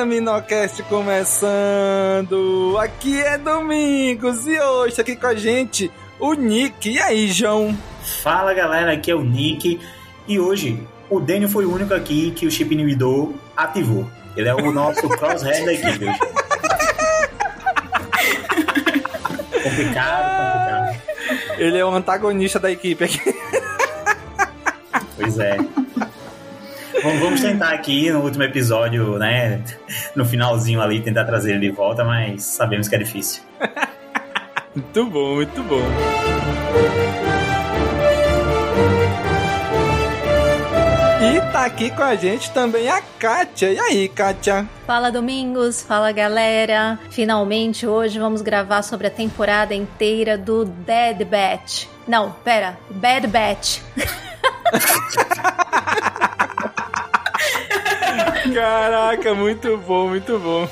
Caminocast começando! Aqui é Domingos e hoje aqui com a gente o Nick. E aí, João? Fala galera, aqui é o Nick e hoje o Daniel foi o único aqui que o chip inibidor ativou. Ele é o nosso crosshead da equipe. hoje. complicado, complicado. Ele é o antagonista da equipe aqui. Pois é. Vamos, vamos tentar aqui no último episódio, né? No finalzinho ali, tentar trazer ele de volta, mas sabemos que é difícil. Muito bom, muito bom. E tá aqui com a gente também a Kátia. E aí, Kátia? Fala Domingos, fala galera. Finalmente hoje vamos gravar sobre a temporada inteira do Dead Batch. Não, pera, Bad Batch. Caraca, muito bom, muito bom.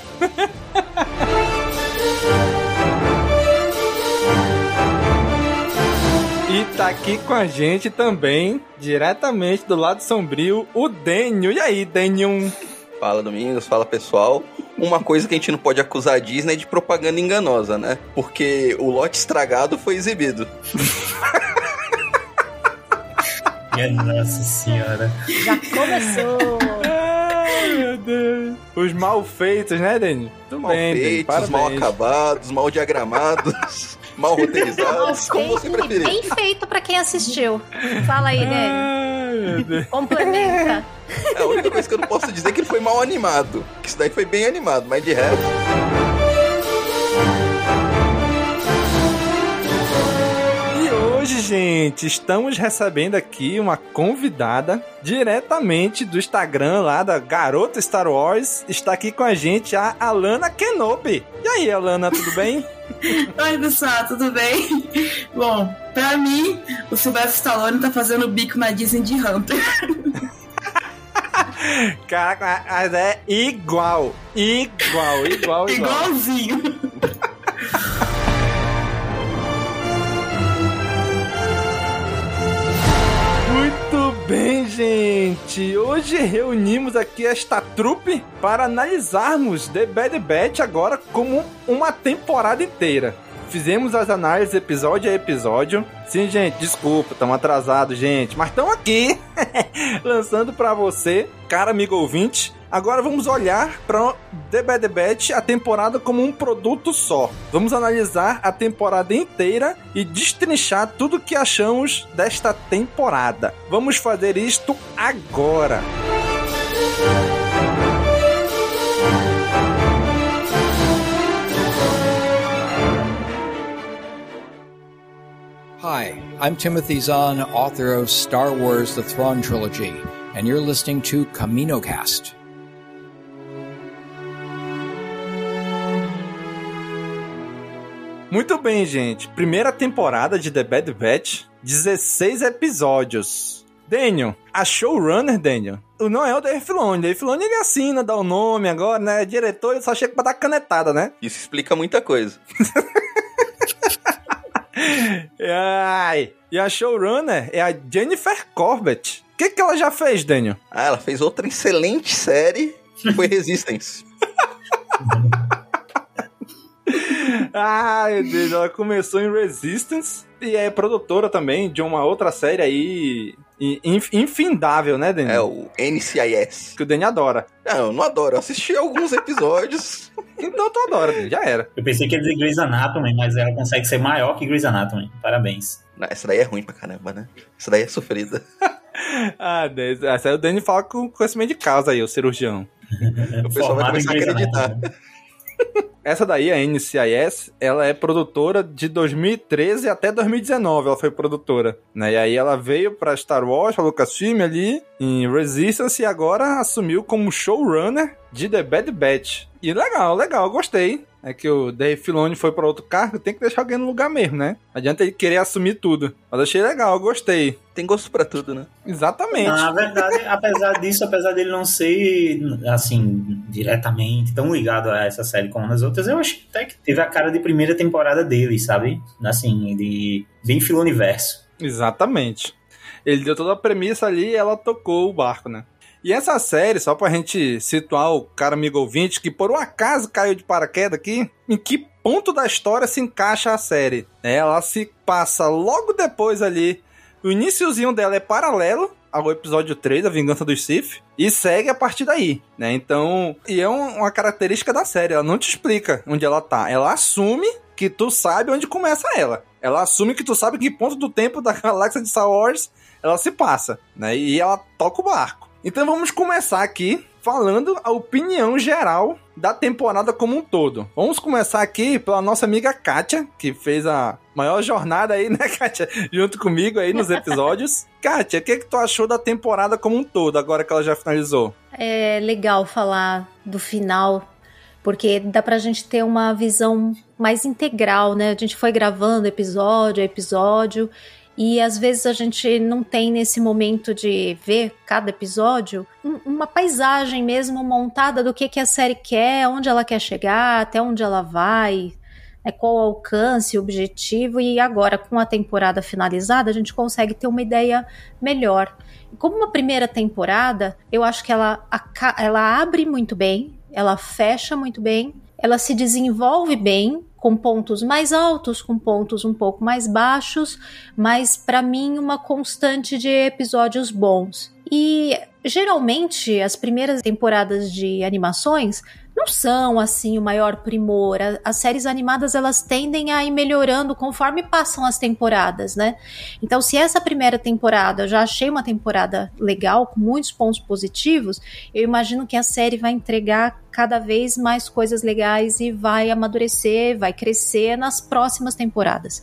E tá aqui com a gente também, diretamente do lado sombrio, o Dênio. E aí, Dênio? Fala Domingos, fala pessoal. Uma coisa que a gente não pode acusar a Disney é de propaganda enganosa, né? Porque o lote estragado foi exibido. Minha nossa senhora. Já começou. Ai, meu Deus. Os mal feitos, né, Dênio? Tudo Mal bem, feitos, mal parabéns. acabados, mal diagramados, mal roteirizados, como você Feito preferir. bem feito pra quem assistiu. Fala aí, Deus. Complementa. É, a única coisa que eu não posso dizer é que ele foi mal animado. Que isso daí foi bem animado, mas de resto. Hoje, gente, estamos recebendo aqui uma convidada diretamente do Instagram lá da Garota Star Wars. Está aqui com a gente a Alana Kenobi. E aí, Alana, tudo bem? Oi, pessoal, tudo bem? Bom, pra mim, o Sylvester Stallone tá fazendo o bico na Disney de Hunter. Caraca, mas é igual. Igual, igual, igual. Igualzinho. bem, gente. Hoje reunimos aqui esta trupe para analisarmos The Bad Batch agora como uma temporada inteira. Fizemos as análises episódio a episódio. Sim, gente, desculpa, estamos atrasados, gente, mas estamos aqui lançando para você, cara amigo ouvinte. Agora vamos olhar para The Bad Batch, a temporada como um produto só. Vamos analisar a temporada inteira e destrinchar tudo que achamos desta temporada. Vamos fazer isto agora. Hi, I'm Timothy Zahn, author of Star Wars The Thrawn Trilogy, and you're listening to CaminoCast. Muito bem, gente. Primeira temporada de The Bad Batch, 16 episódios. Daniel, a showrunner, Daniel, não é o Dave Filoni. Dave Filoni ele assina, dá o nome agora, né? Diretor, ele só chega pra dar canetada, né? Isso explica muita coisa. Ai. E a showrunner é a Jennifer Corbett. O que, que ela já fez, Daniel? Ah, ela fez outra excelente série que foi Resistance. Ai, meu Deus, ela começou em Resistance e é produtora também de uma outra série aí in- inf- infindável, né, Daniel? É o NCIS. Que o Daniel adora. Não, eu não adoro. Eu assisti alguns episódios. Então tu adora, Daniel, já era. Eu pensei que ia dizer Grey's Anatomy, mas ela consegue ser maior que Grey's Anatomy. Parabéns. Não, essa daí é ruim pra caramba, né? Essa daí é sofrida. Ah, Deus, essa aí o Daniel fala com conhecimento de causa aí, o cirurgião. O pessoal vai Formado em começar a acreditar. Essa daí, a NCIS, ela é produtora de 2013 até 2019, ela foi produtora, né? E aí ela veio pra Star Wars, pra Lucasfilm ali, em Resistance, e agora assumiu como showrunner de The Bad Batch. E legal, legal, gostei. É que o Dave Filoni foi para outro cargo, tem que deixar alguém no lugar mesmo, né? Não adianta ele querer assumir tudo. Mas achei legal, gostei. Tem gosto pra tudo, né? Exatamente. Na verdade, apesar disso, apesar dele não ser, assim, diretamente tão ligado a essa série como nas outras, eu acho até que teve a cara de primeira temporada dele, sabe? Assim, de bem filoniverso. Exatamente. Ele deu toda a premissa ali e ela tocou o barco, né? E essa série, só pra gente situar o cara amigo ouvinte, que por um acaso caiu de paraquedas aqui, em que ponto da história se encaixa a série? Ela se passa logo depois ali. O iníciozinho dela é paralelo ao episódio 3, A Vingança dos Sith, e segue a partir daí, né? Então, e é um- uma característica da série, ela não te explica onde ela tá. Ela assume que tu sabe onde começa ela. Ela assume que tu sabe que ponto do tempo da galáxia de Star Wars ela se passa, né? E ela toca o barco. Então vamos começar aqui falando a opinião geral da temporada como um todo. Vamos começar aqui pela nossa amiga Kátia, que fez a maior jornada aí, né, Kátia? Junto comigo aí nos episódios. Kátia, o que, que tu achou da temporada como um todo, agora que ela já finalizou? É legal falar do final, porque dá pra gente ter uma visão mais integral, né? A gente foi gravando episódio a episódio e às vezes a gente não tem nesse momento de ver cada episódio um- uma paisagem mesmo montada do que, que a série quer, onde ela quer chegar, até onde ela vai, né, qual o alcance, o objetivo, e agora com a temporada finalizada a gente consegue ter uma ideia melhor. Como uma primeira temporada, eu acho que ela, ela abre muito bem, ela fecha muito bem, ela se desenvolve bem, com pontos mais altos, com pontos um pouco mais baixos, mas para mim uma constante de episódios bons. E geralmente as primeiras temporadas de animações não são assim o maior primor. As séries animadas elas tendem a ir melhorando conforme passam as temporadas, né? Então, se essa primeira temporada eu já achei uma temporada legal, com muitos pontos positivos, eu imagino que a série vai entregar cada vez mais coisas legais e vai amadurecer, vai crescer nas próximas temporadas.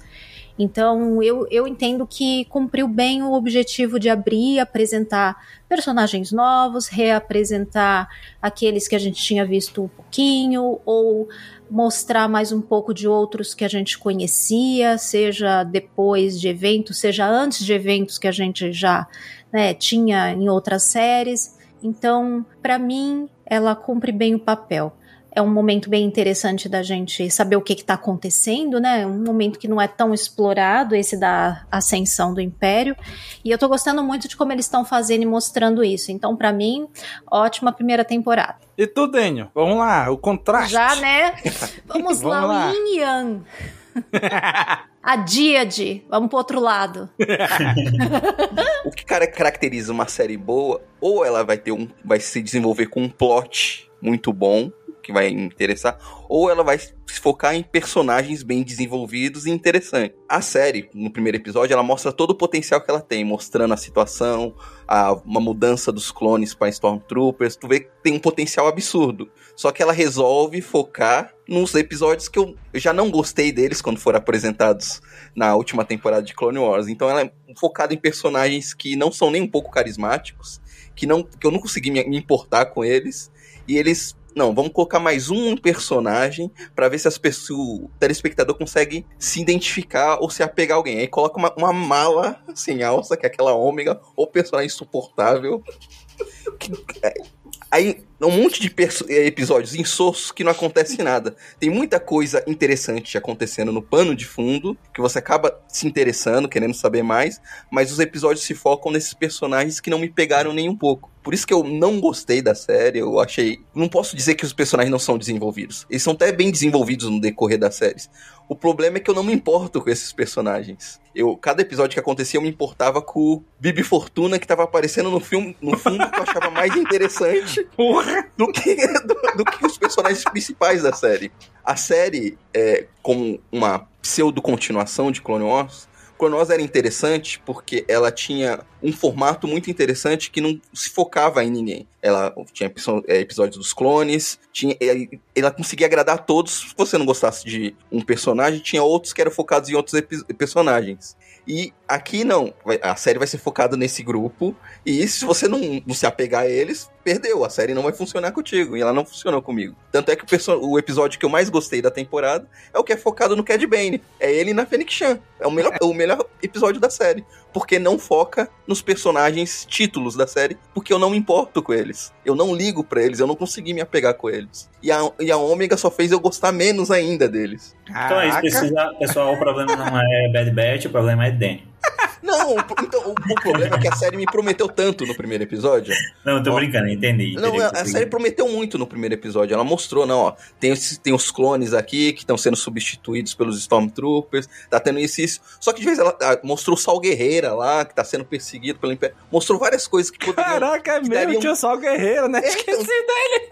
Então, eu, eu entendo que cumpriu bem o objetivo de abrir, apresentar personagens novos, reapresentar aqueles que a gente tinha visto um pouquinho, ou mostrar mais um pouco de outros que a gente conhecia, seja depois de eventos, seja antes de eventos que a gente já né, tinha em outras séries. Então, para mim, ela cumpre bem o papel. É um momento bem interessante da gente saber o que está acontecendo, né? Um momento que não é tão explorado, esse da ascensão do Império. E eu tô gostando muito de como eles estão fazendo e mostrando isso. Então, para mim, ótima primeira temporada. E tu, Daniel? Vamos lá, o contraste. Já, né? Vamos, Vamos lá, lá. o Yin Yang. A Díade, vamos pro outro lado. O que cara caracteriza uma série boa, ou ela vai ter um, vai se desenvolver com um plot muito bom, que vai interessar, ou ela vai se focar em personagens bem desenvolvidos e interessantes. A série, no primeiro episódio, ela mostra todo o potencial que ela tem, mostrando a situação, a, uma mudança dos clones para Stormtroopers. Tu vê que tem um potencial absurdo. Só que ela resolve focar nos episódios que eu, eu já não gostei deles quando foram apresentados na última temporada de Clone Wars. Então ela é focada em personagens que não são nem um pouco carismáticos, que, não, que eu não consegui me, me importar com eles. E eles. Não, vamos colocar mais um personagem pra ver se as pessoas, o telespectador consegue se identificar ou se apegar a alguém. Aí coloca uma, uma mala sem alça, que é aquela ômega, ou personagem insuportável. É, Aí, um monte de eh, episódios insossos que não acontece nada. Tem muita coisa interessante acontecendo no pano de fundo, que você acaba se interessando, querendo saber mais, mas os episódios se focam nesses personagens que não me pegaram nem um pouco. Por isso que eu não gostei da série, eu achei. Não posso dizer que os personagens não são desenvolvidos. Eles são até bem desenvolvidos no decorrer das séries. O problema é que eu não me importo com esses personagens. Eu, cada episódio que acontecia, eu me importava com o Bibi Fortuna, que tava aparecendo no filme, no fundo, que eu achava mais interessante do que, do, do que os personagens principais da série. A série, é, como uma pseudo-continuação de Clone Wars, Wars era interessante porque ela tinha um formato muito interessante que não se focava em ninguém. Ela tinha é, episódios dos clones, tinha, é, ela conseguia agradar a todos. Se você não gostasse de um personagem, tinha outros que eram focados em outros personagens. E aqui não, a série vai ser focada nesse grupo, e se você não, não se apegar a eles, perdeu, a série não vai funcionar contigo, e ela não funcionou comigo. Tanto é que o, o episódio que eu mais gostei da temporada é o que é focado no Cad Bane, é ele na Fênix Chan, é o melhor, o melhor episódio da série, porque não foca nos personagens títulos da série, porque eu não me importo com eles, eu não ligo pra eles, eu não consegui me apegar com eles. E a, e a Ômega só fez eu gostar menos ainda deles. Então é isso, precisa, pessoal, o problema não é Bad Batch, o problema é Danny. Não, então, o, o problema é que a série me prometeu tanto no primeiro episódio. Não, eu tô Ó. brincando, entendi. Não, entendi a, o que a você série prometeu muito no primeiro episódio. Ela mostrou, não, ó. Tem, tem os clones aqui que estão sendo substituídos pelos Stormtroopers. Tá tendo isso e isso. Só que de vez ela ah, mostrou o Sal Guerreira lá, que tá sendo perseguido pelo Império. Mostrou várias coisas que poderiam. Caraca, é mesmo, dariam- tinha o Sol Guerreiro, né? É, Esqueci então. dele.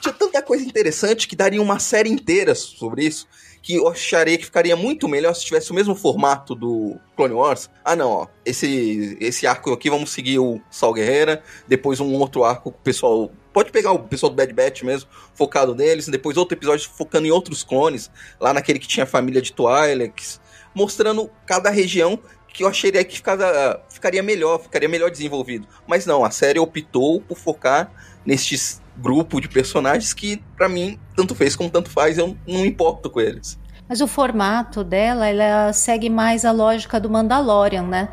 Tinha tanta coisa interessante que daria uma série inteira sobre isso. Que eu acharia que ficaria muito melhor se tivesse o mesmo formato do Clone Wars. Ah, não, ó. Esse, esse arco aqui, vamos seguir o Sal Guerreira. Depois um outro arco, o pessoal. Pode pegar o pessoal do Bad Batch mesmo, focado neles. Depois outro episódio focando em outros clones. Lá naquele que tinha a família de Twi'leks. Mostrando cada região que eu acharia que ficava, ficaria melhor, ficaria melhor desenvolvido. Mas não, a série optou por focar nestes grupo de personagens que, pra mim, tanto fez como tanto faz, eu não importo com eles. Mas o formato dela, ela segue mais a lógica do Mandalorian, né?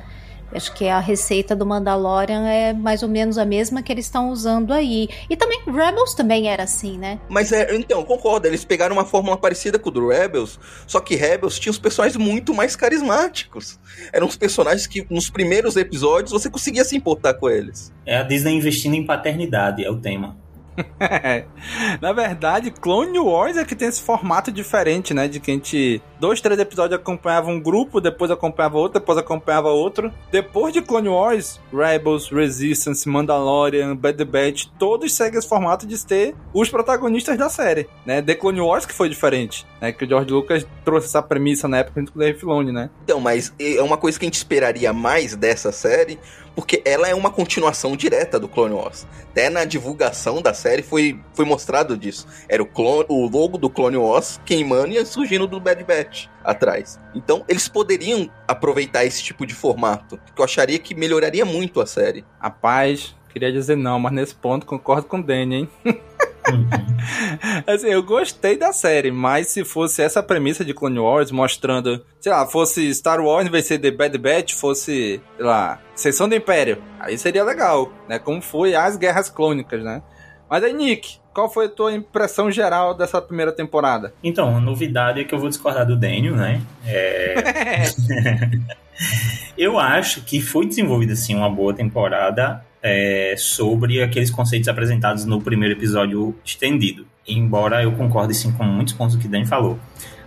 Acho que a receita do Mandalorian é mais ou menos a mesma que eles estão usando aí. E também Rebels também era assim, né? Mas é, então, concordo, eles pegaram uma fórmula parecida com o do Rebels, só que Rebels tinha os personagens muito mais carismáticos. Eram os personagens que nos primeiros episódios você conseguia se importar com eles. É a Disney investindo em paternidade, é o tema. Na verdade, Clone Wars é que tem esse formato diferente, né? De que a gente, dois, três episódios acompanhava um grupo, depois acompanhava outro, depois acompanhava outro. Depois de Clone Wars, Rebels, Resistance, Mandalorian, Bad Batch, todos seguem esse formato de ter os protagonistas da série, né? The Clone Wars que foi diferente, né? Que o George Lucas trouxe essa premissa na época junto com o Dave Filoni, né? Então, mas é uma coisa que a gente esperaria mais dessa série, porque ela é uma continuação direta do Clone Wars. Até na divulgação da série foi, foi mostrado disso. Era o, clone, o logo do Clone Wars queimando e surgindo do Bad Batch atrás. Então, eles poderiam aproveitar esse tipo de formato, que eu acharia que melhoraria muito a série. Rapaz, queria dizer não, mas nesse ponto concordo com o Danny, hein? Assim, eu gostei da série, mas se fosse essa premissa de Clone Wars, mostrando, sei lá, fosse Star Wars de ser The Bad Batch, fosse, sei lá, Seção do Império, aí seria legal, né? Como foi as Guerras Clônicas, né? Mas aí, Nick, qual foi a tua impressão geral dessa primeira temporada? Então, a novidade é que eu vou discordar do Daniel, né? É... eu acho que foi desenvolvida, assim, uma boa temporada é, sobre aqueles conceitos apresentados no primeiro episódio estendido. Embora eu concorde, sim, com muitos pontos que o Dani falou.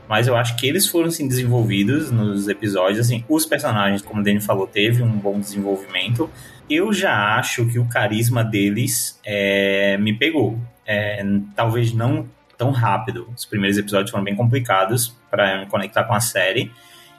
Mas eu acho que eles foram, assim, desenvolvidos nos episódios, assim, os personagens, como o Dani falou, teve um bom desenvolvimento. Eu já acho que o carisma deles é, me pegou. É, talvez não tão rápido. Os primeiros episódios foram bem complicados para me conectar com a série.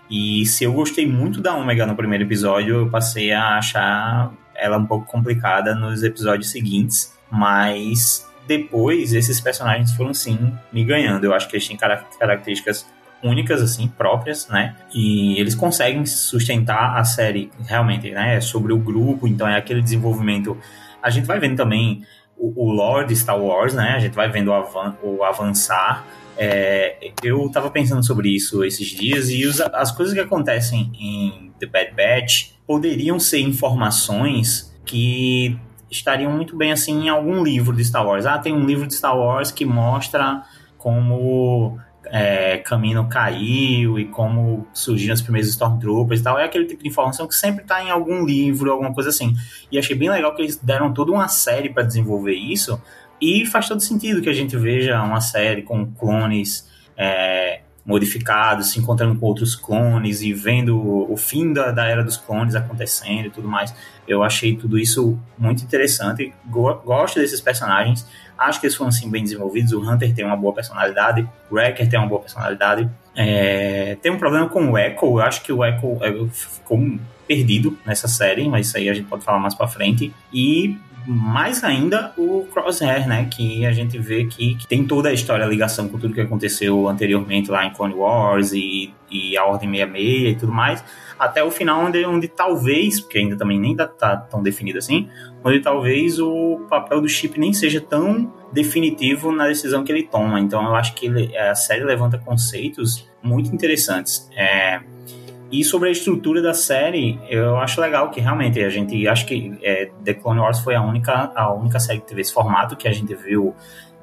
E se eu gostei muito da Omega no primeiro episódio, eu passei a achar ela um pouco complicada nos episódios seguintes. Mas depois, esses personagens foram sim me ganhando. Eu acho que eles têm cara- características únicas, assim, próprias, né? E eles conseguem sustentar a série realmente, né? É sobre o grupo, então é aquele desenvolvimento. A gente vai vendo também o, o lore de Star Wars, né? A gente vai vendo o, avan o avançar. É, eu tava pensando sobre isso esses dias e os- as coisas que acontecem em The Bad Batch poderiam ser informações que estariam muito bem assim em algum livro de Star Wars. Ah, tem um livro de Star Wars que mostra como é, Camino caiu e como surgiram os primeiros Stormtroopers e tal. É aquele tipo de informação que sempre está em algum livro, alguma coisa assim. E achei bem legal que eles deram toda uma série para desenvolver isso. E faz todo sentido que a gente veja uma série com clones é, modificados, se encontrando com outros clones e vendo o, fim da, da era dos clones acontecendo e tudo mais. Eu achei tudo isso muito interessante. Go- gosto desses personagens. Acho que eles foram assim, bem desenvolvidos. O Hunter tem uma boa personalidade. O Wrecker tem uma boa personalidade. É, tem um problema com o Echo. Eu acho que o Echo é, ficou perdido nessa série, mas isso aí a gente pode falar mais pra frente. E mais ainda o Crosshair, né? Que a gente vê que, que, tem toda a história, a ligação com tudo que aconteceu anteriormente lá em Clone Wars e, e a Ordem 66 e tudo mais, até o final, onde, onde talvez, porque ainda também nem tá, tá tão definido assim, onde talvez o papel do Chip nem seja tão definitivo na decisão que ele toma. Então eu acho que ele, a série levanta conceitos muito interessantes. É, e sobre a estrutura da série, eu acho legal que realmente a gente acho que é, The Clone Wars foi a única a única série que teve esse formato que a gente viu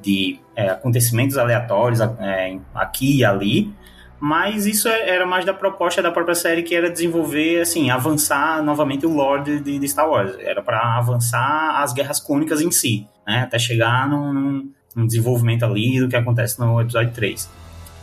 de é, acontecimentos aleatórios é, aqui e ali. Mas isso é, era mais da proposta da própria série que era desenvolver, assim, avançar novamente o lore de, de Star Wars. Era para avançar as guerras clônicas em si, né? Até chegar num, num desenvolvimento ali do que acontece no episódio 3.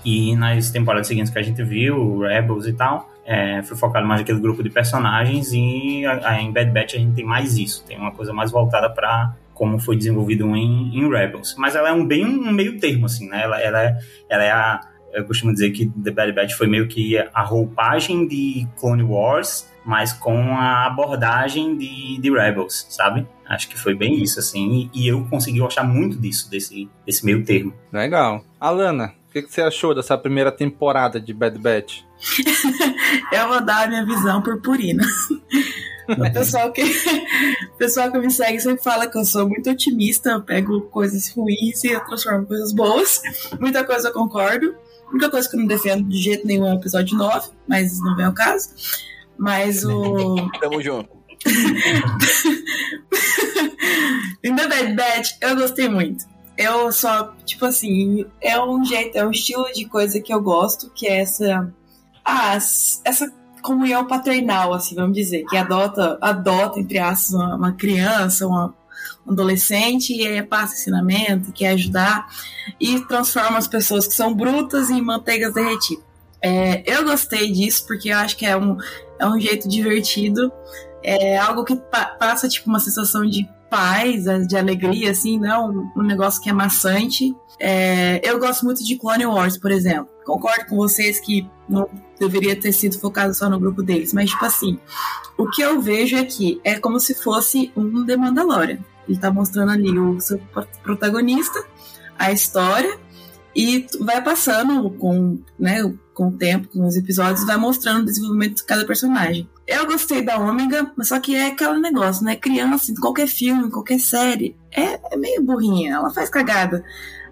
E nas temporadas seguintes que a gente viu, Rebels e tal, é, foi focado mais naquele grupo de personagens e a, a, em Bad Batch a gente tem mais isso, tem uma coisa mais voltada para como foi desenvolvido em, em, Rebels. Mas ela é um bem um meio termo, assim, né? Ela, ela, é, ela é a. Eu costumo dizer que The Bad Batch foi meio que a roupagem de Clone Wars, mas com a abordagem de, de Rebels, sabe? Acho que foi bem isso, assim, e, e eu consegui gostar muito disso, desse, desse meio termo. Legal. Alana, que, que você achou dessa primeira temporada de Bad Batch? eu vou dar a minha visão purpurina. O pessoal que, o pessoal que me segue sempre fala que eu sou muito otimista, eu pego coisas ruins e eu transformo em coisas boas. Muita coisa eu concordo. A única coisa que eu não defendo de jeito nenhum é o episódio 9, mas não vem ao caso. Mas o. Tamo junto. In The Bad Batch, eu gostei muito. Eu só, tipo assim, é um jeito, é um estilo de coisa que eu gosto, que é essa ah, essa comunhão paternal, assim, vamos dizer, que adota, adota entre aspas, uma, uma criança, uma, um adolescente, e aí passa ensinamento, quer ajudar, e transforma as pessoas que são brutas em manteigas derretidas. É, eu gostei disso porque eu acho que é um, é um jeito divertido, é algo que pa passa tipo uma sensação de paz, de alegria, assim, não um, negócio que é maçante. É, eu gosto muito de Clone Wars, por exemplo. Concordo com vocês que não deveria ter sido focado só no grupo deles, mas tipo assim, o que eu vejo aqui é como se fosse um The Mandalorian. Ele tá mostrando ali o seu protagonista, a história, e vai passando com, né, com o tempo, com os episódios, vai mostrando o desenvolvimento de cada personagem. Eu gostei da Ômega, mas só que é aquele negócio, né? Criança, em qualquer filme, em qualquer série, é, é meio burrinha, ela faz cagada.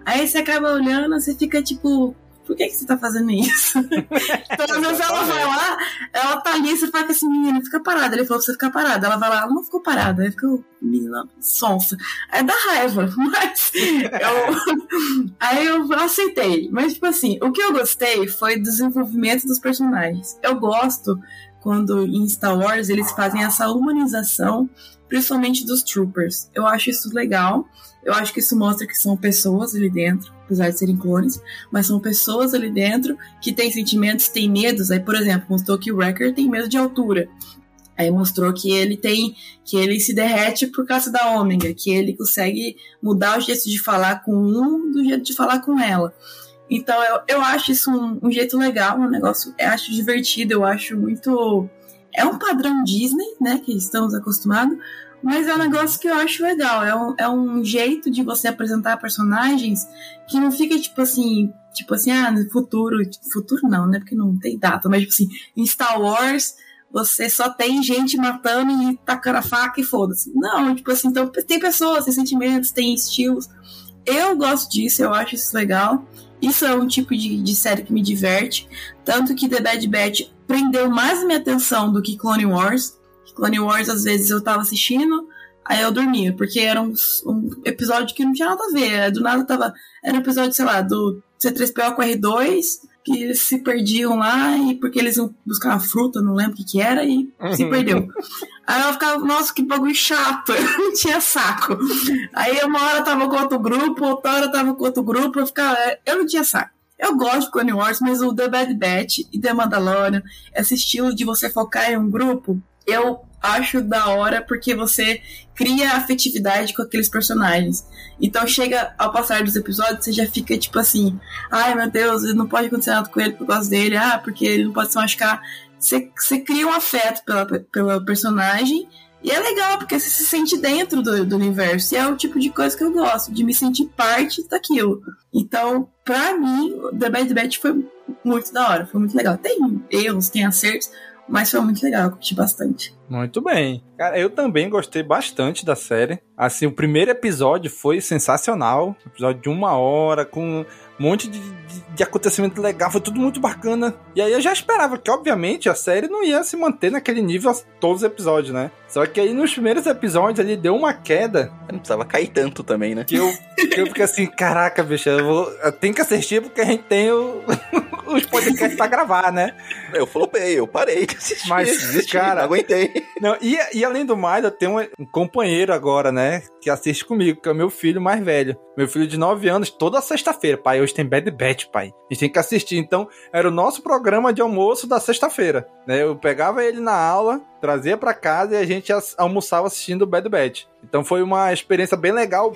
Aí você acaba olhando, você fica tipo, por que, que você tá fazendo isso? então, às vezes ela vai lá, ela tá ali, você fala assim, menina, fica parada. Ele falou pra você ficar parada. Ela vai lá, ela não ficou parada, aí ficou, menina, sonsa. Aí dá raiva, mas eu, aí eu aceitei. Mas, tipo assim, o que eu gostei foi do desenvolvimento dos personagens. Eu gosto quando em Star Wars eles fazem essa humanização, principalmente dos troopers. Eu acho isso legal. Eu acho que isso mostra que são pessoas ali dentro, apesar de serem clones, mas são pessoas ali dentro que têm sentimentos, têm medos. Aí, por exemplo, mostrou que o Wrecker tem medo de altura. Aí mostrou que ele tem, que ele se derrete por causa da ômega, que ele consegue mudar o jeito de falar com um do jeito de falar com ela. Então eu, eu acho isso um, um jeito legal, um negócio, eu acho divertido, eu acho muito. É um padrão Disney, né, que estamos acostumados, mas é um negócio que eu acho legal. É um, é um jeito de você apresentar personagens que não fica tipo assim, tipo assim, ah, no futuro. Futuro não, né? Porque não tem data, mas tipo assim, em Star Wars você só tem gente matando e tacando a faca e foda-se. Não, tipo assim, então tem pessoas, tem sentimentos, tem estilos. Eu gosto disso, eu acho isso legal. Isso é um tipo de, de série que me diverte. Tanto que The Bad Batch prendeu mais minha atenção do que Clone Wars. Clone Wars, às vezes eu tava assistindo, aí eu dormia, porque era um, um episódio que não tinha nada a ver. Do nada tava. Era um episódio, sei lá, do C3PO com R2, que eles se perdiam lá, e porque eles iam buscar uma fruta, não lembro o que, que era, e se perdeu. Aí eu ficava, nossa, que bagulho chato, eu não tinha saco. Aí uma hora eu tava com outro grupo, outra hora eu tava com outro grupo, eu ficava, eu não tinha saco. Eu gosto de Clone Wars, mas o The Bad Batch e The Mandalorian, esse estilo de você focar em um grupo, eu acho da hora porque você cria afetividade com aqueles personagens. Então chega ao passar dos episódios, você já fica tipo assim, ai meu Deus, não pode acontecer nada com ele por causa dele, ah, porque ele não pode se machucar. Você, você cria um afeto pela, pela personagem E é legal, porque você se sente dentro do, do universo. E é o tipo de coisa que eu gosto, de me sentir parte daquilo. Então, pra mim, The Bad Batch foi muito da hora, foi muito legal. Tem erros, tem acertos, mas foi muito legal, eu curti bastante. Muito bem. Cara, eu também gostei bastante da série. Assim, o primeiro episódio foi sensacional. Episódio de uma hora, com um monte de, de, de, acontecimento legal, foi tudo muito bacana. E aí eu já esperava que, obviamente, a série não ia se manter naquele nível todos os episódios, né? Só que aí nos primeiros episódios ele deu uma queda. Não precisava cair tanto também, né? Que eu, que eu fiquei assim, caraca, bicho, eu, vou, eu tenho que assistir porque a gente tem o, os podcasts pra gravar, né? Eu flopei, eu parei de assistir. Mas, desisti, cara, não aguentei. Não, e, e além do mais, eu tenho um, um companheiro agora, né? Que assiste comigo, que é o meu filho mais velho. Meu filho de 9 anos, toda sexta-feira. Pai, hoje tem Bad Batch, pai. A gente tem que assistir. Então, era o nosso programa de almoço da sexta-feira. Né? Eu pegava ele na aula, trazia para casa e a gente almoçava assistindo Bad Batch. Então foi uma experiência bem legal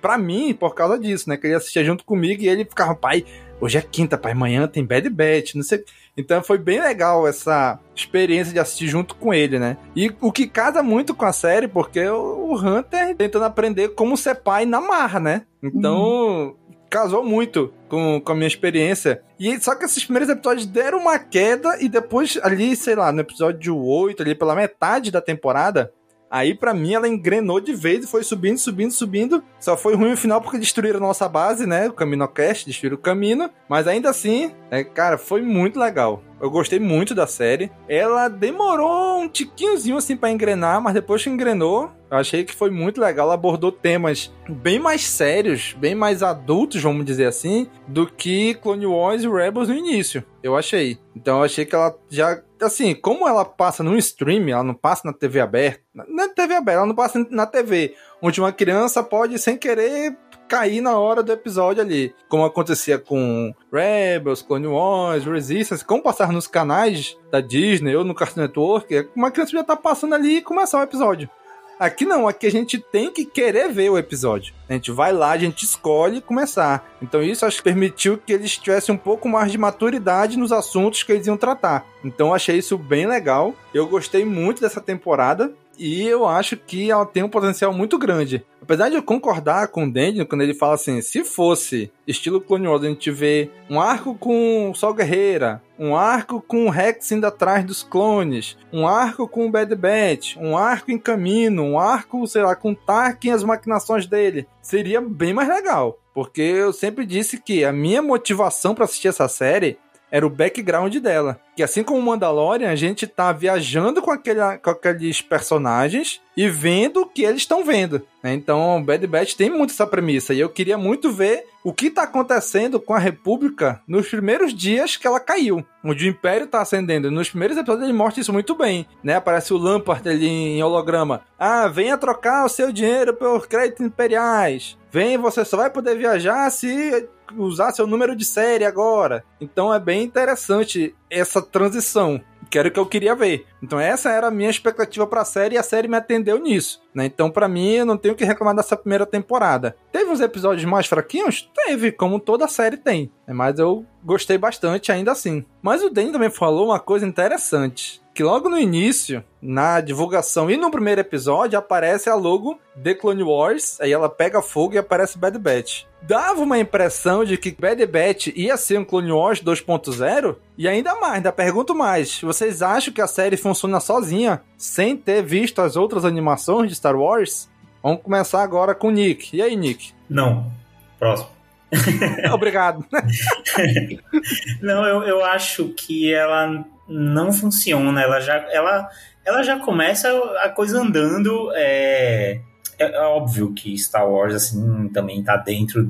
para mim por causa disso, né? Que ele assistia junto comigo e ele ficava, pai, hoje é quinta, pai, amanhã tem Bad Batch, não sei. Então foi bem legal essa experiência de assistir junto com ele, né? E o que casa muito com a série, porque o Hunter tentando aprender como ser pai na marra, né? Então, uhum. Casou muito com, com a minha experiência. E só que esses primeiros episódios deram uma queda e depois ali, sei lá, no episódio 8, ali pela metade da temporada, Aí, para mim, ela engrenou de vez e foi subindo, subindo, subindo. Só foi ruim no final porque destruíram a nossa base, né? O CaminoCast, destruíram o Camino. Mas ainda assim, é, cara, foi muito legal. Eu gostei muito da série. Ela demorou um tiquinhozinho assim para engrenar, mas depois que engrenou, eu achei que foi muito legal. Ela abordou temas bem mais sérios, bem mais adultos, vamos dizer assim, do que Clone Wars e Rebels no início. Eu achei. Então eu achei que ela já. Assim, como ela passa no stream, ela não passa na TV aberta. Na TV aberta, ela não passa na TV. Onde uma criança pode, sem querer, cair na hora do episódio ali. Como acontecia com Rebels, Clone Wars, Resistance, como passar nos canais da Disney ou no Cartoon Network, uma criança já tá passando ali e começar o episódio. Aqui não, aqui a gente tem que querer ver o episódio. A gente vai lá, a gente escolhe começar. Então isso acho que permitiu que eles tivessem um pouco mais de maturidade nos assuntos que eles iam tratar. Então achei isso bem legal. Eu gostei muito dessa temporada e eu acho que ela tem um potencial muito grande. Apesar de eu concordar com o Daniel quando ele fala assim, se fosse estilo Clone Wars, a gente vê um arco com Sol Guerreira, um arco com o Rex indo atrás dos clones, um arco com o Bad Batch, um arco em caminho, um arco, sei lá, com Tarkin e as maquinações dele. Seria bem mais legal. Porque eu sempre disse que a minha motivação para assistir essa série era o background dela. Que assim como Mandalorian, a gente tá viajando com, aquele, com aqueles personagens e vendo o que eles estão vendo. Né? Então, Bad Batch tem muito essa premissa. E eu queria muito ver o que tá acontecendo com a República nos primeiros dias que ela caiu. Onde o Império tá ascendendo. Nos primeiros episódios ele mostra isso muito bem. Né? Aparece o Lampard ali em holograma. Ah, venha trocar o seu dinheiro por créditos imperiais. Vem, você só vai poder viajar se usar seu número de série agora. Então é bem interessante essa transição que era o que eu queria ver. Então essa era a minha expectativa para a série e a série me atendeu nisso, né? Então para mim eu não tenho que reclamar dessa primeira temporada. Teve uns episódios mais fraquinhos? Teve, como toda série tem. Né? Mas eu gostei bastante ainda assim. Mas o Dan também falou uma coisa interessante que logo no início, na divulgação e no primeiro episódio, aparece a logo The Clone Wars, aí ela pega fogo e aparece Bad Batch. Dava uma impressão de que Bad Batch ia ser um Clone Wars 2.0, e ainda mais, ainda pergunto mais, vocês acham que a série funciona sozinha, sem ter visto as outras animações de Star Wars? Vamos começar agora com o Nick. E aí, Nick? Não. Próximo. Obrigado. Não, eu, eu acho que ela não funciona. Ela já, ela, ela já começa a coisa andando. É, é, é óbvio que Star Wars assim também está dentro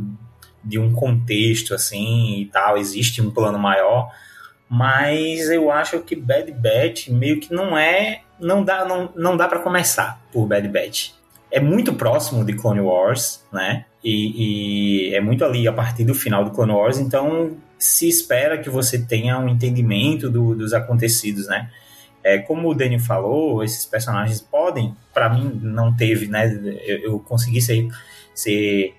de um contexto assim e tal. Existe um plano maior, mas eu acho que Bad Batch meio que não é, não dá, não, não dá para começar por Bad Batch. É muito próximo de Clone Wars, né? E, e, é muito ali a partir do final do Clone Wars, então se espera que você tenha um entendimento do, dos acontecidos, né? É, como o Daniel falou, esses personagens podem, para mim não teve, né? Eu, eu consegui ser, ser,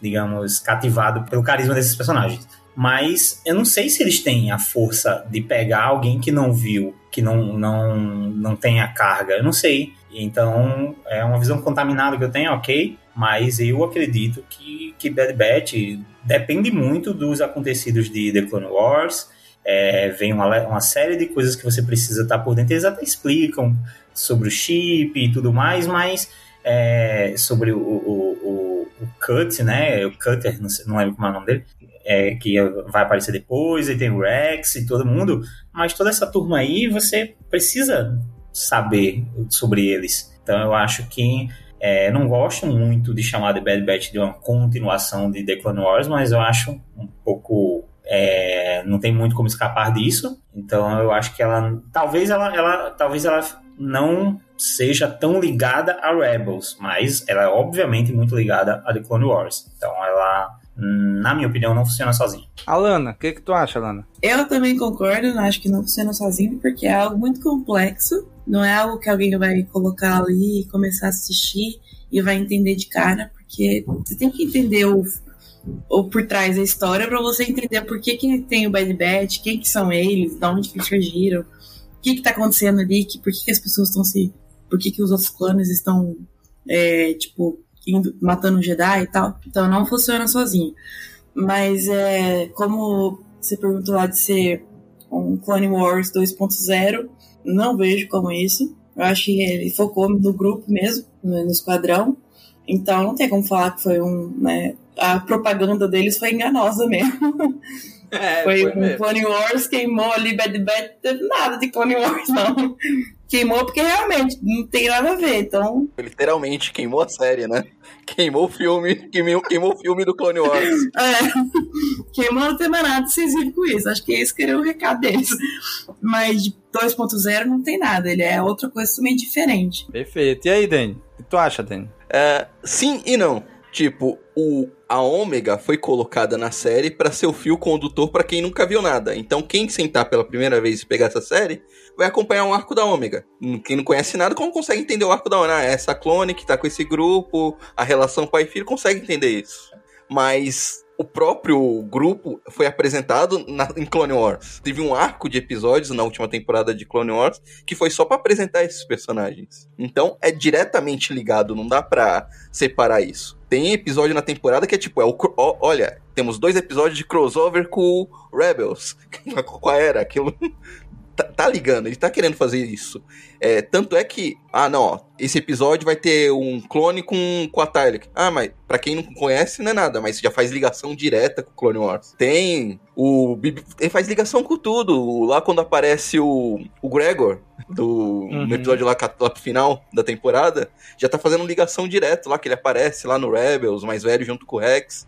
digamos, cativado pelo carisma desses personagens. mas eu não sei se eles têm a força de pegar alguém que não viu, que não, não, não tem a carga, eu não sei. Então, é uma visão contaminada que eu tenho, ok, mas eu acredito que, que Bad Batch depende muito dos acontecidos de The Clone Wars, é, vem uma, uma série de coisas que você precisa estar por dentro, eles até explicam sobre o chip e tudo mais, mas é, sobre o, o, o, o Cut, né, o Cutter, não, sei, não lembro como é o nome dele, é, que vai aparecer depois, e tem o Rex e todo mundo, mas toda essa turma aí você precisa saber sobre eles. Então eu acho que é, não gosto muito de chamar de Bad Batch de uma continuação de The Clone Wars, mas eu acho um pouco é, não tem muito como escapar disso. Então eu acho que ela talvez ela, ela talvez ela não seja tão ligada a Rebels, mas ela é obviamente muito ligada a The Clone Wars. Então ela na minha opinião, não funciona sozinha. Alana, o que, que tu acha, Alana? Eu também concordo, acho que não funciona sozinho, porque é algo muito complexo, não é algo que alguém vai colocar ali e começar a assistir e vai entender de cara, porque você tem que entender o, o por trás da história para você entender por que, que tem o Bad Batch, quem que são eles, de onde que surgiram, o que que tá acontecendo ali, que, por que, que as pessoas estão se... por que que os outros clones estão, é, tipo, indo, matando um Jedi e tal. Então não funciona sozinho. Mas é como você perguntou lá de ser um Clone Wars 2.0, não vejo como isso. Eu acho que ele focou no grupo mesmo, no, esquadrão. Então não tem como falar que foi um. Né, a propaganda deles foi enganosa mesmo. É, foi, foi um. Clone Wars, queimou ali Bad Bad, teve nada de Clone Wars, não. Queimou porque realmente não tem nada a ver, então. Literalmente queimou a série, né? Queimou o filme, queimou, queimou o filme do Clone Wars. é. Queimou não tem mais nada decisivo com isso. Acho que esse que era o recado deles. Mas de 2.0 não tem nada, ele é outra coisa também diferente. Perfeito. E aí, Dani? O que tu acha, Dani? É, sim e não. Tipo, o, a Ômega foi colocada na série para ser o fio condutor para quem nunca viu nada. Então, quem sentar pela primeira vez e pegar essa série, vai acompanhar um arco da Ômega. Quem não conhece nada, como consegue entender o arco da Ômega? Ah, essa clone que tá com esse grupo, a relação pai filho, consegue entender isso. Mas o próprio grupo foi apresentado na, em Clone Wars. Teve um arco de episódios na última temporada de Clone Wars que foi só para apresentar esses personagens. Então é diretamente ligado, não dá pra separar isso. Tem episódio na temporada que é tipo, é o, olha, temos dois episódios de crossover com Rebels. Qual era? Aquilo tá, tá, ligando, ele tá querendo fazer isso. É, tanto é que, ah, não, ó, esse episódio vai ter um clone com, com a Tyler. Ah, mas pra quem não conhece, não é nada, mas já faz ligação direta com o Clone Wars. Tem o. Ele faz ligação com tudo. Lá quando aparece o, o Gregor, do, uhum. no episódio lá, lá pro final da temporada, já tá fazendo ligação direto lá, que ele aparece lá no Rebels, mais velho, junto com o Rex.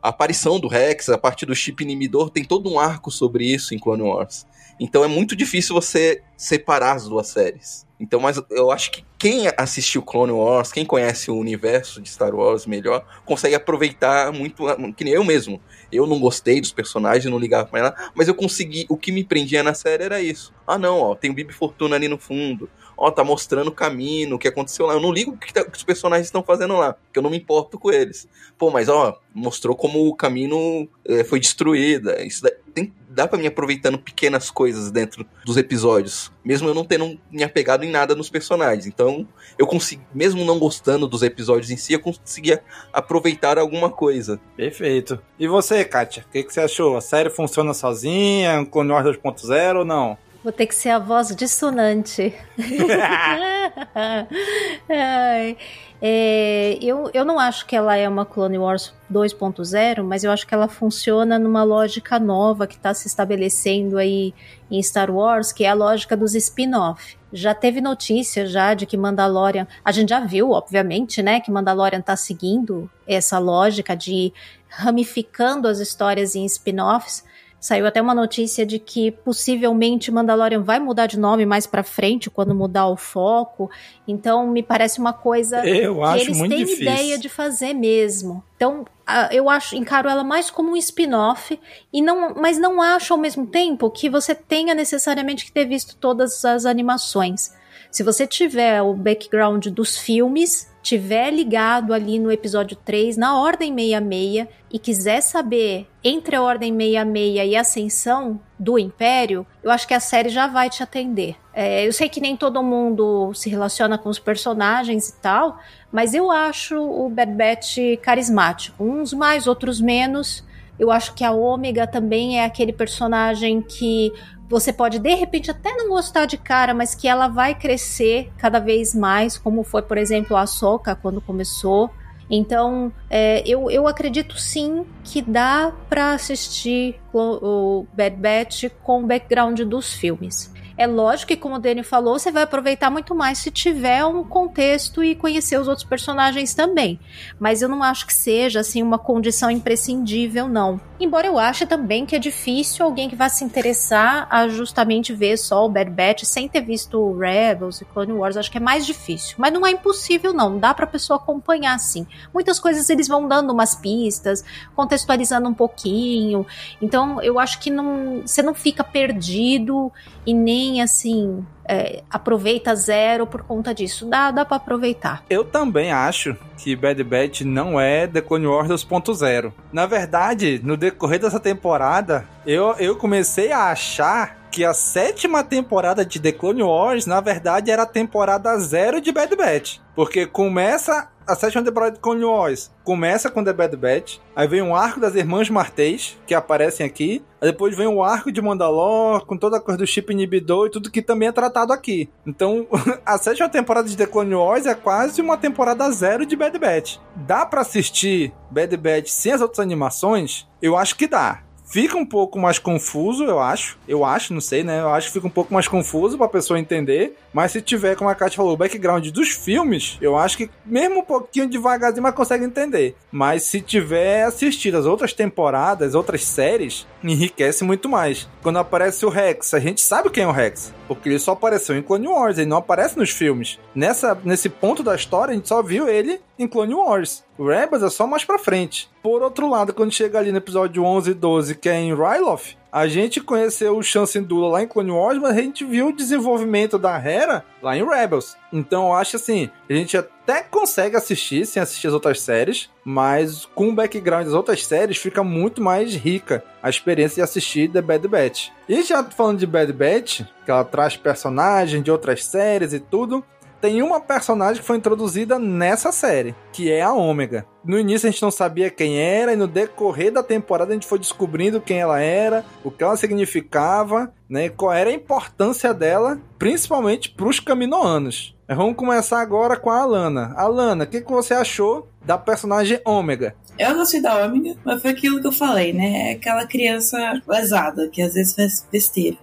A aparição do Rex, a parte do chip inimidor, tem todo um arco sobre isso em Clone Wars. Então é muito difícil você separar as duas séries. Então, mas eu acho que quem assistiu Clone Wars, quem conhece o universo de Star Wars melhor, consegue aproveitar muito, que nem eu mesmo. Eu não gostei dos personagens, não ligava pra ela, mas eu consegui, o que me prendia na série era isso. Ah não, ó, tem o Bibi Fortuna ali no fundo. Ó, tá mostrando o caminho, o que aconteceu lá. Eu não ligo o que, tá, que os personagens estão fazendo lá, porque eu não me importo com eles. Pô, mas ó, mostrou como o caminho é, foi destruído. Isso tem, dá para me aproveitando pequenas coisas dentro dos episódios, mesmo eu não tendo me apegado em nada nos personagens. Então, eu consegui, mesmo não gostando dos episódios em si, eu conseguia aproveitar alguma coisa. Perfeito. E você, Kátia, o que, que, você achou? A série funciona sozinha, Clone Wars 2.0 ou não? Vou ter que ser a voz dissonante. É, eu, eu não acho que ela é uma Clone Wars 2.0, mas eu acho que ela funciona numa lógica nova que está se estabelecendo aí em Star Wars, que é a lógica dos spin-off. Já teve notícia já de que Mandalorian, a gente já viu, obviamente, né, que Mandalorian está seguindo essa lógica de ramificando as histórias em spin-offs. Saiu até uma notícia de que possivelmente Mandalorian vai mudar de nome mais para frente quando mudar o foco. Então me parece uma coisa eu que eles têm difícil. ideia de fazer mesmo. Então eu acho, encaro ela mais como um spin-off e não, mas não acho ao mesmo tempo que você tenha necessariamente que ter visto todas as animações. Se você tiver o background dos filmes, tiver ligado ali no episódio 3, na Ordem 66, e quiser saber entre a Ordem 66 e a Ascensão do Império, eu acho que a série já vai te atender. É, eu sei que nem todo mundo se relaciona com os personagens e tal, mas eu acho o Bad Batch carismático. Uns mais, outros menos. Eu acho que a Ômega também é aquele personagem que você pode de repente até não gostar de cara, mas que ela vai crescer cada vez mais, como foi, por exemplo, a Soca quando começou. Então, é, eu, eu acredito sim que dá para assistir o Bad Batch com o background dos filmes. É lógico que, como o Danny falou, você vai aproveitar muito mais se tiver um contexto e conhecer os outros personagens também. Mas eu não acho que seja assim uma condição imprescindível, não. Embora eu ache também que é difícil alguém que vá se interessar a justamente ver só o Bad Batch sem ter visto Rebels e Clone Wars. Acho que é mais difícil. Mas não é impossível, não. Dá pra pessoa acompanhar, sim. Muitas coisas eles vão dando umas pistas, contextualizando um pouquinho. Então eu acho que não, você não fica perdido e nem assim é, aproveita zero por conta disso. Dá, dá para aproveitar. Eu também acho que Bad Batch não é The Clone Wars 2.0. Na verdade, no decorrer dessa temporada, eu, eu comecei a achar que a sétima temporada de The Clone Wars, na verdade, era a temporada zero de Bad Batch. Porque começa a sétima temporada de Clone Wars começa com The Bad Batch, aí vem um arco das Irmãs Martês, que aparecem aqui, aí depois vem o arco de Mandalore, com toda a coisa do chip inibidor e tudo que também é tratado aqui. Então, a sétima temporada de The Clone Wars é quase uma temporada zero de Bad Batch. Dá para assistir Bad Batch sem as outras animações? Eu acho que dá. Fica um pouco mais confuso, eu acho. Eu acho, não sei, né? Eu acho que fica um pouco mais confuso pra pessoa entender. Mas se tiver, como a Kátia falou, o background dos filmes, eu acho que mesmo um pouquinho devagarzinho, mas consegue entender. Mas se tiver assistido as outras temporadas, outras séries, enriquece muito mais. Quando aparece o Rex, a gente sabe quem é o Rex. Porque ele só apareceu em Clone Wars, ele não aparece nos filmes. Nessa, nesse ponto da história, a gente só viu ele em Clone Wars. O Rebels é só mais pra frente. Por outro lado, quando chega ali no episódio 11 e 12, que é em Ryloth, a gente conheceu o Chance Dula lá em Clone Wars, mas a gente viu o desenvolvimento da Hera lá em Rebels. Então eu acho assim, a gente até consegue assistir sem assistir as outras séries, mas com o background das outras séries fica muito mais rica a experiência de assistir The Bad Batch. E já falando de Bad Batch, que ela traz personagens de outras séries e tudo, tem uma personagem que foi introduzida nessa série, que é a Ômega. No início a gente não sabia quem era, e no decorrer da temporada a gente foi descobrindo quem ela era, o que ela significava, né? Qual era a importância dela, principalmente para os caminoanos. Vamos começar agora com a Alana. Alana, o que, que você achou da personagem Ômega? Eu gostei da Ômega, mas foi aquilo que eu falei, né? É aquela criança lesada, que às vezes faz besteira,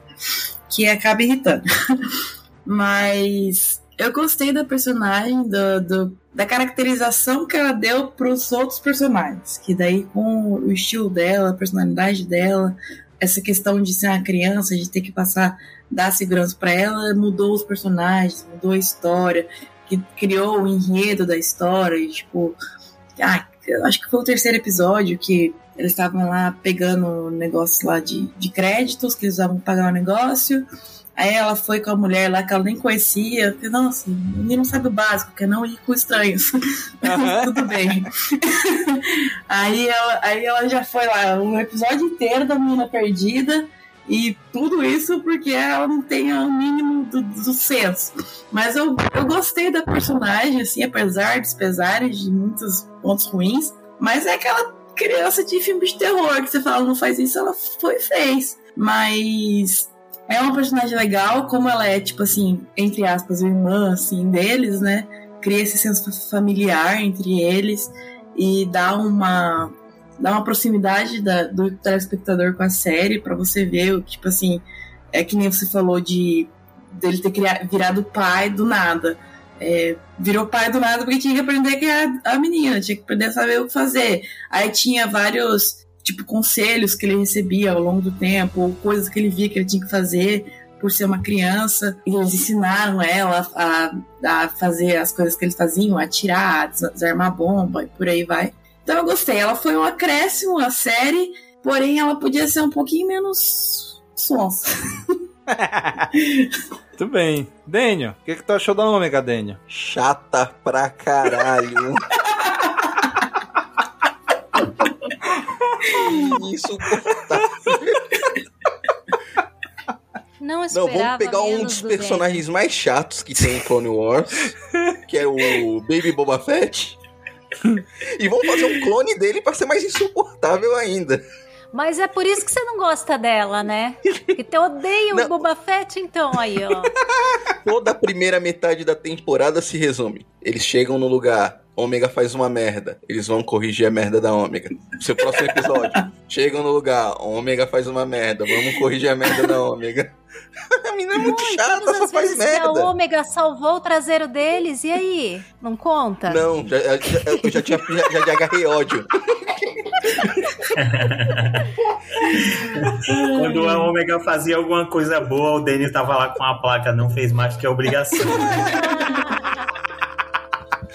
que acaba irritando. mas eu gostei da personagem, do, do, da caracterização que ela deu para os outros personagens. Que daí, com o estilo dela, a personalidade dela, essa questão de ser uma criança, de ter que passar, dar segurança para ela, mudou os personagens, mudou a história, que criou o enredo da história. E, tipo, ah, acho que foi o terceiro episódio que eles estavam lá pegando o negócio lá de, de créditos, que eles estavam pagar o negócio. Aí ela foi com a mulher lá que ela nem conhecia. Falei, Nossa, ninguém não sabe o básico, que é não ir com estranhos. Uhum. Tudo bem. aí, ela, aí ela já foi lá, um episódio inteiro da menina perdida. E tudo isso porque ela não tem o mínimo do, do senso. Mas eu, eu gostei da personagem, assim, apesar dos pesares de muitos pontos ruins. Mas é aquela criança de filme de terror que você fala, não faz isso, ela foi fez. Mas é uma personagem legal, como ela é, tipo assim, entre aspas, irmã, assim, deles, né? Cria esse senso familiar entre eles e dá uma dá uma proximidade da, do telespectador com a série para você ver, tipo assim, é que nem você falou de dele ter criado, virado pai do nada. É, virou pai do nada porque tinha que aprender que é a menina, tinha que aprender a saber o que fazer. Aí tinha vários tipo, conselhos que ele recebia ao longo do tempo, ou coisas que ele via que ele tinha que fazer por ser uma criança. E eles ensinaram ela a, a fazer as coisas que eles faziam, atirar, desarmar bomba e por aí vai. Então eu gostei. Ela foi um acréscimo à série, porém ela podia ser um pouquinho menos sonsa. Muito bem. Dênio, o que, que tu achou da ômega, Dênio? Chata pra caralho. Insuportável. Não Não, esperava vamos pegar um dos do personagens mais chatos que tem em Clone Wars, que é o Baby Boba Fett. E vamos fazer um clone dele pra ser mais insuportável ainda. Mas é por isso que você não gosta dela, né? Que tu odeia o Não. Boba Fett, então, aí, ó. Toda a primeira metade da temporada se resume. Eles chegam no lugar, Ômega faz uma merda. Eles vão corrigir a merda da Ômega. Seu próximo episódio. chegam no lugar, Ômega faz uma merda. Vamos corrigir a merda da Ômega. A menina é muito chata, só faz vezes que a merda. Ômega salvou o traseiro deles, e aí? Não conta? Não, já, já, eu já, tinha, já, já agarrei ódio. Quando a Omega fazia alguma coisa boa, o Danny tava lá com a placa, não fez mais que a obrigação.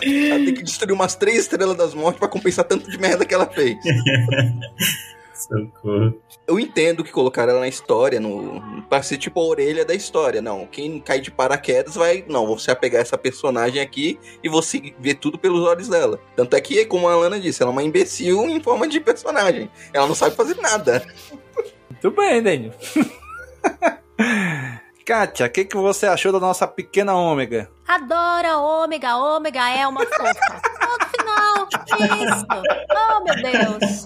Ela tem que destruir umas três estrelas das mortes pra compensar tanto de merda que ela fez. Socorro. Eu entendo que colocaram ela na história, no, pra ser tipo a orelha da história. Não, quem cai de paraquedas vai. Não, se apegar essa personagem aqui e seguir, ver tudo pelos olhos dela. Tanto é que, como a Alana disse, ela é uma imbecil em forma de personagem. Ela não sabe fazer nada. Muito bem, Dênio. Kátia, o que, que você achou da nossa pequena ômega? Adoro a ômega, ômega é uma fofa. Ponto final. Isso. Oh, meu Deus.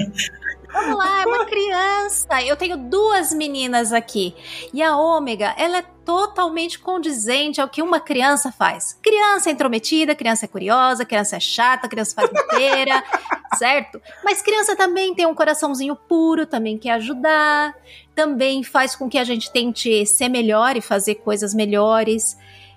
Vamos lá, é uma criança. Eu tenho duas meninas aqui. E a ômega, ela é totalmente condizente ao que uma criança faz. Criança é intrometida, criança é curiosa, criança é chata, criança faz besteira, certo? Mas criança também tem um coraçãozinho puro, também quer ajudar, também faz com que a gente tente ser melhor e fazer coisas melhores.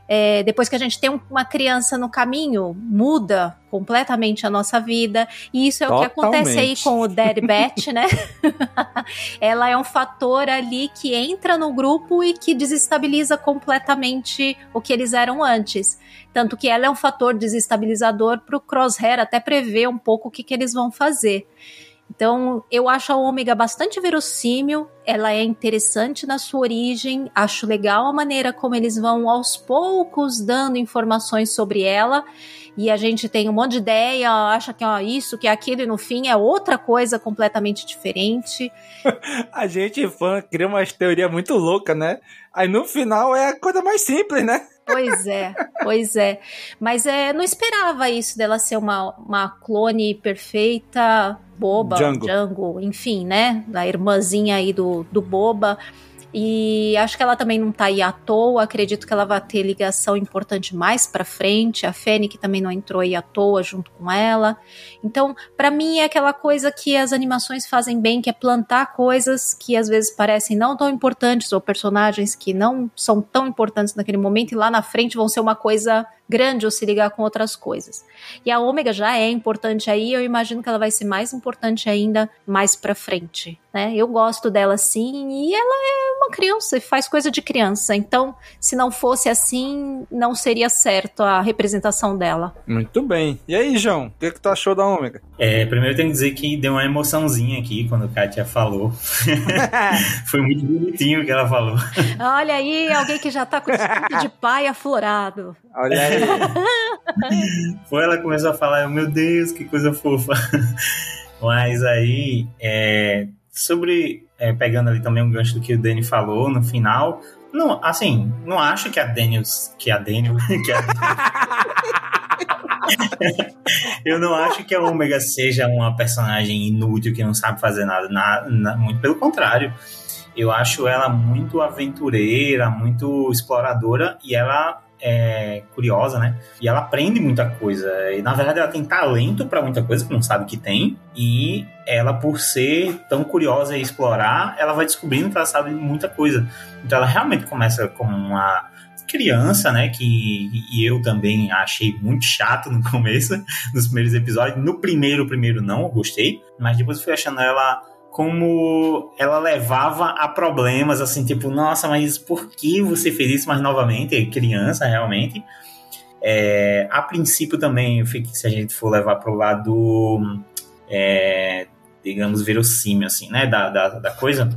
É, depois que a gente tem um- uma criança no caminho, muda completamente a nossa vida. E isso é o que acontece aí Totalmente. com o Dead Bat, né? Ela é um fator ali que entra no grupo e que desestabiliza completamente o que eles eram antes. Tanto que ela é um fator desestabilizador para o Crosshair até prever um pouco o que, que eles vão fazer. Então, eu acho a Ômega bastante verossímil, ela é interessante na sua origem, acho legal a maneira como eles vão aos poucos dando informações sobre ela, e a gente tem um monte de ideia, acha que é isso, que aquilo, e no fim é outra coisa completamente diferente. A gente, fã, cria umas teorias muito loucas, né? Aí no final é a coisa mais simples, né? Pois é, pois é. Mas é, não esperava isso dela ser uma, uma clone perfeita, boba, Django. Django, enfim, né? Da irmãzinha aí do, do boba. E acho que ela também não tá aí à toa. Acredito que ela vai ter ligação importante mais pra frente. A Fennec também não entrou aí à toa junto com ela. Então, pra mim é aquela coisa que as animações fazem bem, que é plantar coisas que às vezes parecem não tão importantes ou personagens que não são tão importantes naquele momento e lá na frente vão ser uma coisa grande ou se ligar com outras coisas. E a Ômega já é importante aí, eu imagino que ela vai ser mais importante ainda mais pra frente, né? Eu gosto dela sim e ela é uma criança e faz coisa de criança. Então, se não fosse assim, não seria certo a representação dela. Muito bem. E aí, João, o que, que tu achou da ômega? É, primeiro eu tenho que dizer que deu uma emoçãozinha aqui quando a Kátia falou. Foi muito bonitinho o que ela falou. Olha aí, alguém que já tá com o espírito de pai aflorado. Olha aí. Foi ela começou a falar, eu, meu Deus, que coisa fofa. Mas aí, é, sobre, é, pegando ali também um gancho do que o Danny falou no final, não, assim, não acho que a Daniels, que a Daniel, que a Eu não acho que a Omega seja uma personagem inútil que não sabe fazer nada, na- na- muito pelo contrário. Eu acho ela muito aventureira, muito exploradora e ela é curiosa, né? E ela aprende muita coisa. E na verdade ela tem talento para muita coisa que não sabe que tem. E ela, por ser tão curiosa e explorar, ela vai descobrindo que ela sabe muita coisa. Então ela realmente começa como uma criança, né? Que e eu também achei muito chato no começo, nos primeiros episódios. No primeiro, primeiro não, eu gostei. Mas depois eu fui achando ela como ela levava a problemas, assim, tipo, nossa, mas por que você fez isso? Mas novamente, criança, realmente. É, a princípio também, se a gente for levar pro lado, é, digamos, verossímil, assim, né, da, da, da coisa,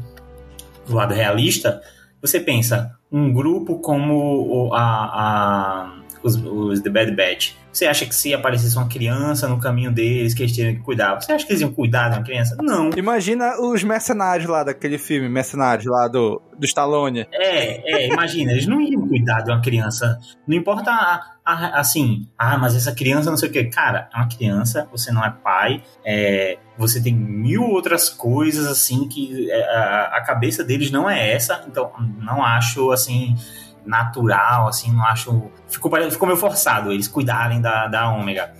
do lado realista, você pensa, um grupo como a, a- os, os The Bad Batch, você acha que se aparecesse uma criança no caminho deles, que eles teriam que cuidar, você acha que eles iam cuidar de uma criança? Não. Imagina os mercenários lá daquele filme, mercenários lá do, do Stallone. É, é, imagina, eles não iam cuidar de uma criança. Não importa, a- a- assim, ah, mas essa criança não sei o que. Cara, é uma criança, você não é pai, é, você tem mil outras coisas, assim, que é, a, a cabeça deles não é essa, então não acho, assim, natural, assim, não acho. Ficou, ficou meio forçado eles cuidarem da, da Ômega.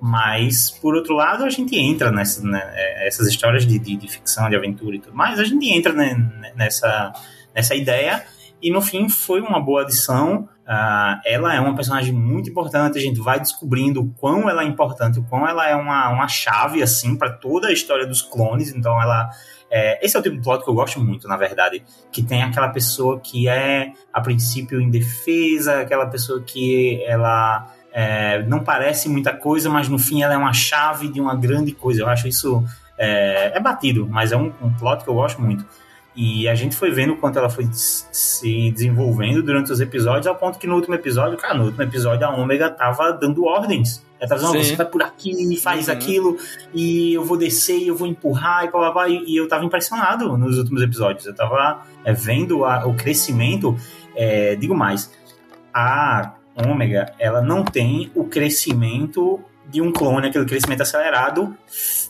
Mas, por outro lado, a gente entra nessa, né, é, essas histórias de, de, de ficção, de aventura e tudo mais, a gente entra né, nessa, nessa ideia e no fim foi uma boa adição. Ah, ela é uma personagem muito importante, a gente vai descobrindo o quão ela é importante, o quão ela é uma, uma chave assim para toda a história dos clones. Então ela é, esse é o tipo de plot que eu gosto muito, na verdade, que tem aquela pessoa que é a princípio indefesa, aquela pessoa que ela é, não parece muita coisa, mas no fim ela é uma chave de uma grande coisa. Eu acho isso é, é batido, mas é um, um plot que eu gosto muito. E a gente foi vendo o quanto ela foi se desenvolvendo durante os episódios, ao ponto que no último episódio, cara, no último episódio a Ômega tava dando ordens. "Ó, Sim. você vai por aqui, faz Uhum. aquilo, e eu vou descer, e eu vou empurrar, e blá, blá, blá. E, e eu tava impressionado nos últimos episódios. Eu tava é, vendo a- o crescimento. é, digo mais, a Ômega, ela não tem o crescimento de um clone, aquele crescimento acelerado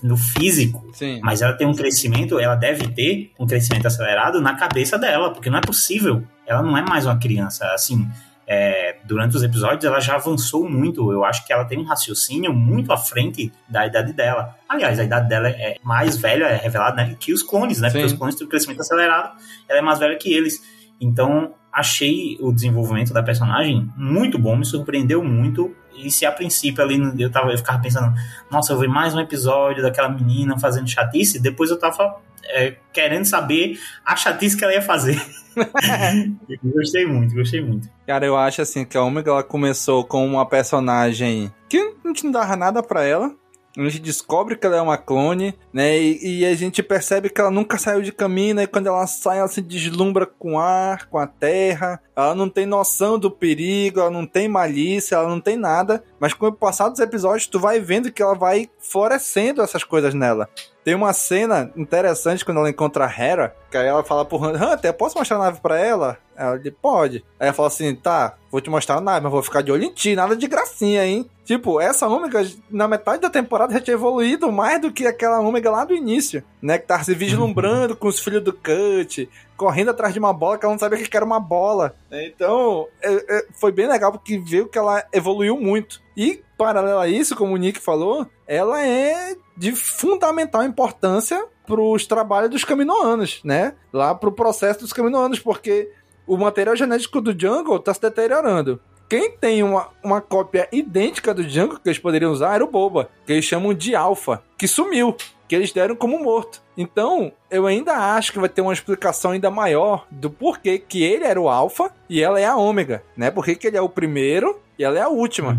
no físico. Sim. Mas ela tem um crescimento, ela deve ter um crescimento acelerado na cabeça dela, porque não é possível. Ela não é mais uma criança. Assim, é, durante os episódios ela já avançou muito. Eu acho que ela tem um raciocínio muito à frente da idade dela. Aliás, a idade dela é mais velha, é revelada, né? Que os clones, né? Porque Sim. os clones têm um crescimento acelerado, ela é mais velha que eles. Então, achei o desenvolvimento da personagem muito bom, me surpreendeu muito. E se a princípio ali eu, tava, eu ficava pensando, nossa, eu vi mais um episódio daquela menina fazendo chatice, depois eu tava é, querendo saber a chatice que ela ia fazer. gostei muito, gostei muito. Cara, eu acho assim que a Omega ela começou com uma personagem que a gente não dava nada pra ela. A gente descobre que ela é uma clone, né? E, e a gente percebe que ela nunca saiu de caminho? E quando ela sai, ela se deslumbra com o ar, com a terra. Ela não tem noção do perigo, ela não tem malícia, ela não tem nada. Mas com o passar dos episódios, tu vai vendo que ela vai florescendo essas coisas nela. Tem uma cena interessante quando ela encontra a Hera, que aí ela fala pro Hunter, Hunter, posso mostrar a nave pra ela? Ela diz, pode. Aí ela fala assim, tá, vou te mostrar a nave, mas vou ficar de olho em ti, nada de gracinha, hein? Tipo, essa ômega, na metade da temporada, já tinha evoluído mais do que aquela ômega lá do início, né? Que tava se vislumbrando com os filhos do Cut, correndo atrás de uma bola que ela não sabia que era uma bola. Então, é- é- foi bem legal porque viu que ela evoluiu muito. E, paralelo a isso, como o Nick falou, ela é de fundamental importância pros trabalhos dos caminoanos, né? Lá pro processo dos caminoanos, porque o material genético do Jungle tá se deteriorando. Quem tem uma, uma cópia idêntica do Jungle que eles poderiam usar era o Boba, que eles chamam de Alpha, que sumiu, que eles deram como morto. Então, eu ainda acho que vai ter uma explicação ainda maior do porquê que ele era o Alpha e ela é a Ômega, né? Porque que ele é o primeiro e ela é a última.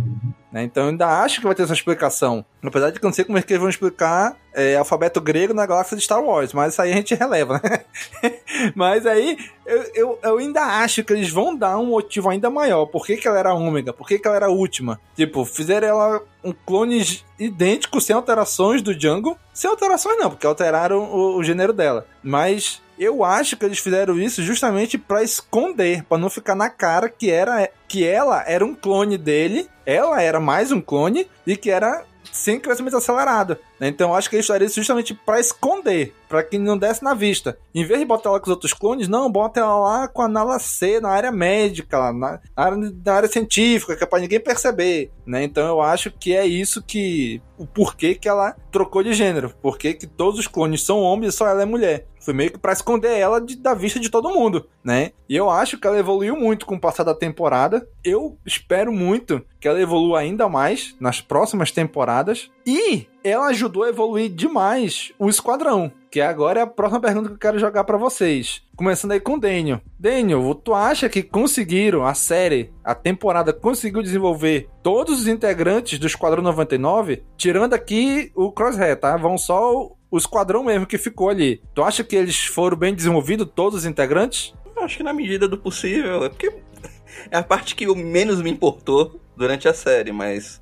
Né? Então eu ainda acho que vai ter essa explicação. Apesar de que eu não sei como é que eles vão explicar é, alfabeto grego na galáxia de Star Wars, mas isso aí a gente releva, né? mas aí eu, eu, eu ainda acho que eles vão dar um motivo ainda maior. Por que, que ela era ômega? Por que, que ela era a última? Tipo, fizeram ela um clone idêntico, sem alterações do Jungle. Sem alterações não, porque alteraram o, o gênero dela. Mas eu acho que eles fizeram isso justamente pra esconder, pra não ficar na cara que era que ela era um clone dele, ela era mais um clone e que era sem crescimento acelerado. Então eu acho que eles isso justamente pra esconder, pra que não desse na vista. Em vez de botar ela com os outros clones, não, bota ela lá com a Nala C na área médica, na, área, na área científica, que é pra ninguém perceber. Né? Então eu acho que é isso que. O porquê que ela trocou de gênero. Porquê que todos os clones são homens e só ela é mulher. Foi meio que pra esconder ela de- da vista de todo mundo, né? E eu acho que ela evoluiu muito com o passar da temporada. Eu espero muito que ela evolua ainda mais nas próximas temporadas. E ela ajudou a evoluir demais o esquadrão. Que agora é a próxima pergunta que eu quero jogar pra vocês. Começando aí com o Daniel. Daniel, tu acha que conseguiram, a série, a temporada conseguiu desenvolver todos os integrantes do Esquadrão 99? Tirando aqui o Crosshair, tá? Vão só o- esquadrão mesmo que ficou ali. Tu acha que eles foram bem desenvolvidos, todos os integrantes? Acho que na medida do possível. É porque é a parte que menos me importou durante a série, mas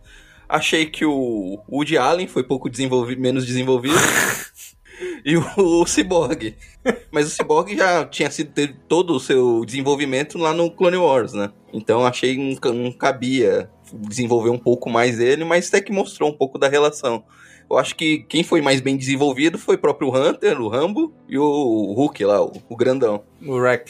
achei que o Woody Allen foi pouco desenvolvido, menos desenvolvido. e o, o Cyborg. Mas o Cyborg já tinha sido teve todo o seu desenvolvimento lá no Clone Wars, né? Então achei um, um cabia desenvolver um pouco mais ele, mas até que mostrou um pouco da relação. Eu acho que quem foi mais bem desenvolvido foi o próprio Hunter, o Rambo, e o Hulk lá, o, o grandão. O Rec.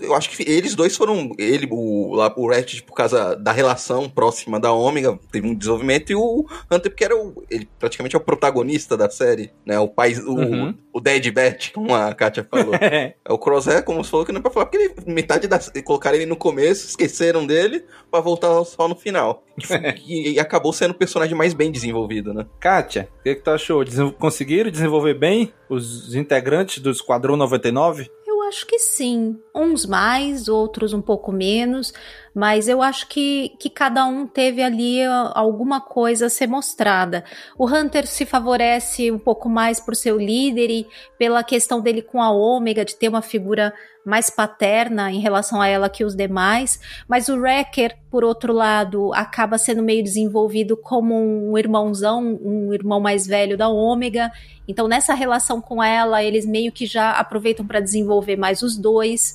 Eu acho que eles dois foram. Ele, o, lá, o Ratchet, por causa da relação próxima da Ômega, teve um desenvolvimento, e o Hunter, porque era o. Ele praticamente é o protagonista da série, né? O pai. O, Uhum. o Dead Bat, como a Katia falou. é o Crosshair, como você falou, que não é pra falar, porque ele, metade da. Colocaram ele no começo, esqueceram dele, pra voltar só no final. E, e- acabou sendo o personagem mais bem desenvolvido, né? Kátia, o que, que tu achou? Conseguiram desenvolver bem os integrantes do Esquadrão 99? Acho que sim. Uns mais, outros um pouco menos, mas eu acho que, que cada um teve ali ah, alguma coisa a ser mostrada. O Hunter se favorece um pouco mais por ser o líder e pela questão dele com a Ômega, de ter uma figura mais paterna em relação a ela que os demais, mas o Wrecker, por outro lado, acaba sendo meio desenvolvido como um irmãozão, um irmão mais velho da Ômega. Então, nessa relação com ela, eles meio que já aproveitam para desenvolver mais os dois.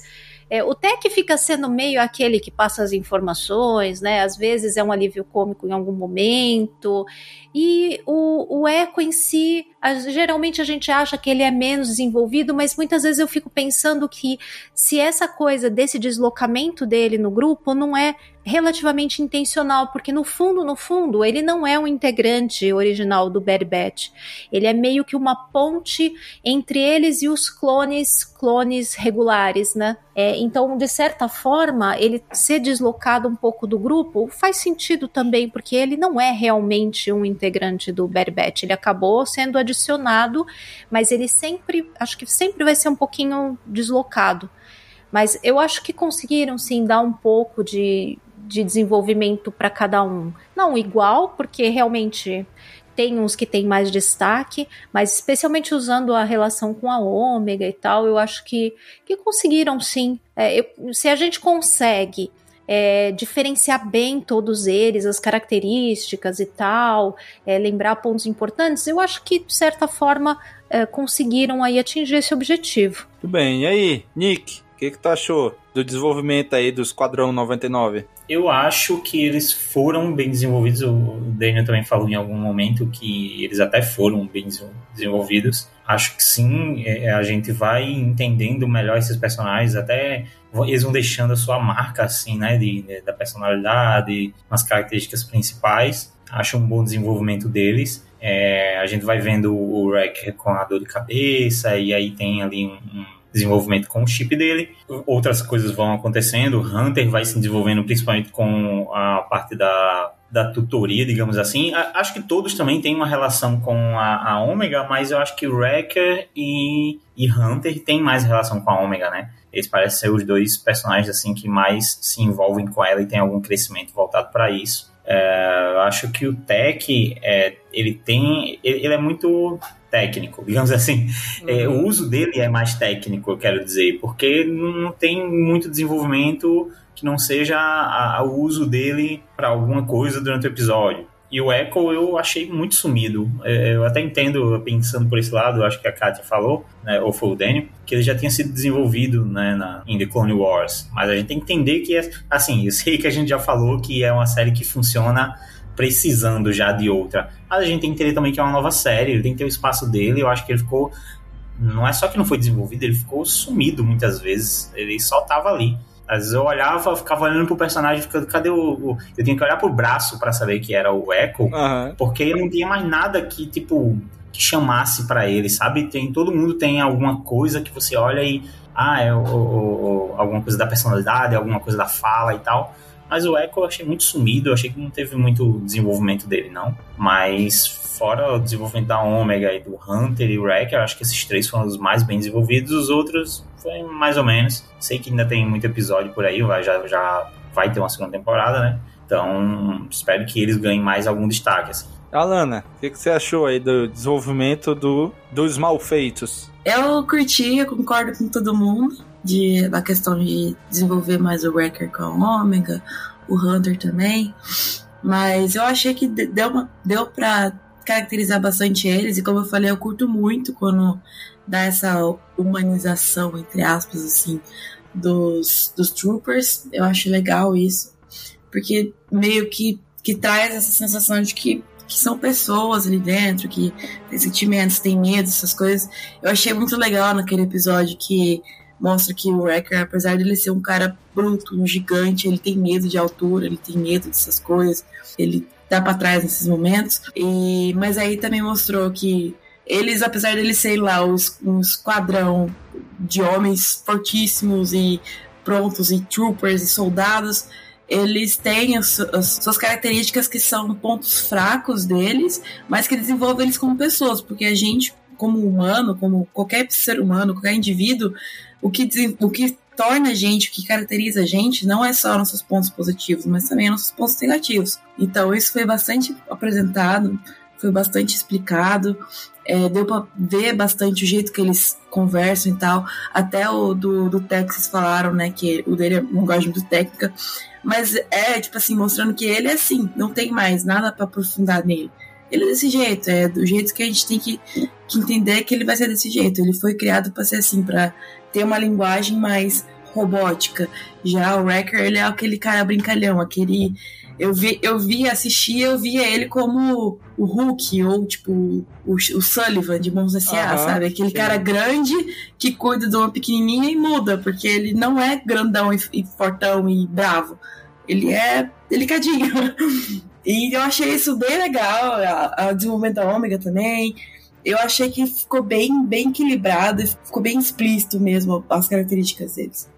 É, o Tech fica sendo meio aquele que passa as informações, né? Às vezes é um alívio cômico em algum momento. E o, o Echo em si, geralmente a gente acha que ele é menos desenvolvido, mas muitas vezes eu fico pensando que se essa coisa desse deslocamento dele no grupo não é relativamente intencional, porque no fundo, no fundo, ele não é um integrante original do Bad Batch. Ele é meio que uma ponte entre eles e os clones, clones regulares, né? É, então, de certa forma, ele ser deslocado um pouco do grupo faz sentido também, porque ele não é realmente um integrante do Bad Batch. Ele acabou sendo adicionado, mas ele sempre, acho que sempre vai ser um pouquinho deslocado. Mas eu acho que conseguiram sim dar um pouco de, de desenvolvimento para cada um. Não igual, porque realmente tem uns que têm mais destaque, mas especialmente usando a relação com a ômega e tal, eu acho que, que conseguiram sim. É, eu- se a gente consegue é, diferenciar bem todos eles, as características e tal, é, lembrar pontos importantes, eu acho que, de certa forma, é, conseguiram aí atingir esse objetivo. Tudo bem. E aí, Nick, o que, que tu achou do desenvolvimento aí do Esquadrão 99? Eu acho que eles foram bem desenvolvidos. O Daniel também falou em algum momento que eles até foram bem desen- desenvolvidos. Acho que sim, é, a gente vai entendendo melhor esses personagens, até eles vão deixando a sua marca, assim, né, de, de- da personalidade, nas características principais. Acho um bom desenvolvimento deles. É, a gente vai vendo o Wrecker com a dor de cabeça, e aí tem ali um, um desenvolvimento com o chip dele. Outras coisas vão acontecendo. O Hunter vai se desenvolvendo principalmente com a parte da, da tutoria, digamos assim. A- acho que todos também têm uma relação com a, a Ômega, mas eu acho que Wrecker e, e Hunter têm mais relação com a Ômega, né? Eles parecem ser os dois personagens assim que mais se envolvem com ela e tem algum crescimento voltado para isso. É, acho que o Tech, é, ele tem, ele, ele é muito técnico, digamos assim. É, o uso dele é mais técnico, eu quero dizer, porque não tem muito desenvolvimento que não seja a- a- o uso dele para alguma coisa durante o episódio. E o Echo eu achei muito sumido. É, Eu até entendo, pensando por esse lado, acho que a Katia falou, né, ou foi o Daniel, que ele já tinha sido desenvolvido né, na, em The Clone Wars. Mas a gente tem que entender que, é, assim, eu sei que a gente já falou que é uma série que funciona precisando já de outra. Mas a gente tem que entender também que é uma nova série, ele tem que ter o espaço dele. Eu acho que ele ficou. Não é só que não foi desenvolvido, ele ficou sumido muitas vezes. Ele só tava ali. Às vezes eu olhava, ficava olhando pro personagem, ficando, cadê o, o- Eu tinha que olhar pro braço pra saber que era o Echo, Aham. porque não tinha mais nada que, tipo, que chamasse pra ele, sabe? Tem, todo mundo tem alguma coisa que você olha e. Ah, é o- o- alguma coisa da personalidade, alguma coisa da fala e tal. Mas o Echo eu achei muito sumido, eu achei que não teve muito desenvolvimento dele, não. Mas fora o desenvolvimento da Ômega e do Hunter e o Wrecker, eu acho que esses três foram os mais bem desenvolvidos, os outros foi mais ou menos. Sei que ainda tem muito episódio por aí, vai, já, já vai ter uma segunda temporada, né? Então, espero que eles ganhem mais algum destaque, assim. Alana, o que, que, você achou aí do desenvolvimento do, dos malfeitos? Eu curti, eu concordo com todo mundo de, da questão de desenvolver mais o Wrecker com a Omega, o Hunter também. Mas eu achei que deu, uma, deu pra caracterizar bastante eles, e como eu falei, eu curto muito quando dá essa humanização, entre aspas, assim, dos, dos troopers. Eu acho legal isso, porque meio que, que traz essa sensação de que, que são pessoas ali dentro, que tem sentimentos, tem medo, essas coisas. Eu achei muito legal naquele episódio que mostra que o Wrecker, apesar de ele ser um cara bruto, um gigante, ele tem medo de altura, ele tem medo dessas coisas, ele dá para trás nesses momentos. E mas aí também mostrou que eles, apesar de eles serem lá os, um esquadrão de homens fortíssimos e prontos e troopers e soldados, eles têm as, as, suas características que são pontos fracos deles, mas que desenvolvem eles como pessoas, porque a gente, como humano, como qualquer ser humano, qualquer indivíduo, o que, o que torna a gente, o que caracteriza a gente, não é só nossos pontos positivos, mas também nossos pontos negativos. Então, isso foi bastante apresentado, foi bastante explicado, é, deu pra ver bastante o jeito que eles conversam e tal. Até o do, do Texas falaram, né, que o dele é uma linguagem muito técnica, mas é, tipo assim, mostrando que ele é assim, não tem mais nada para aprofundar nele ele é desse jeito, é do jeito que a gente tem que, que entender que ele vai ser desse jeito. Ele foi criado para ser assim, para ter uma linguagem mais robótica. Já o Wrecker, ele é aquele cara brincalhão, aquele eu vi, eu vi, assistia, eu via ele como o Hulk ou tipo o, o Sullivan de Mons S.A., sabe? Aquele sim. cara grande que cuida de uma pequenininha e muda, porque ele não é grandão e, e fortão e bravo. Ele é delicadinho. E eu achei isso bem legal, a, a desenvolvimento da ômega também. Eu achei que ficou bem, bem equilibrado, ficou bem explícito mesmo as características deles.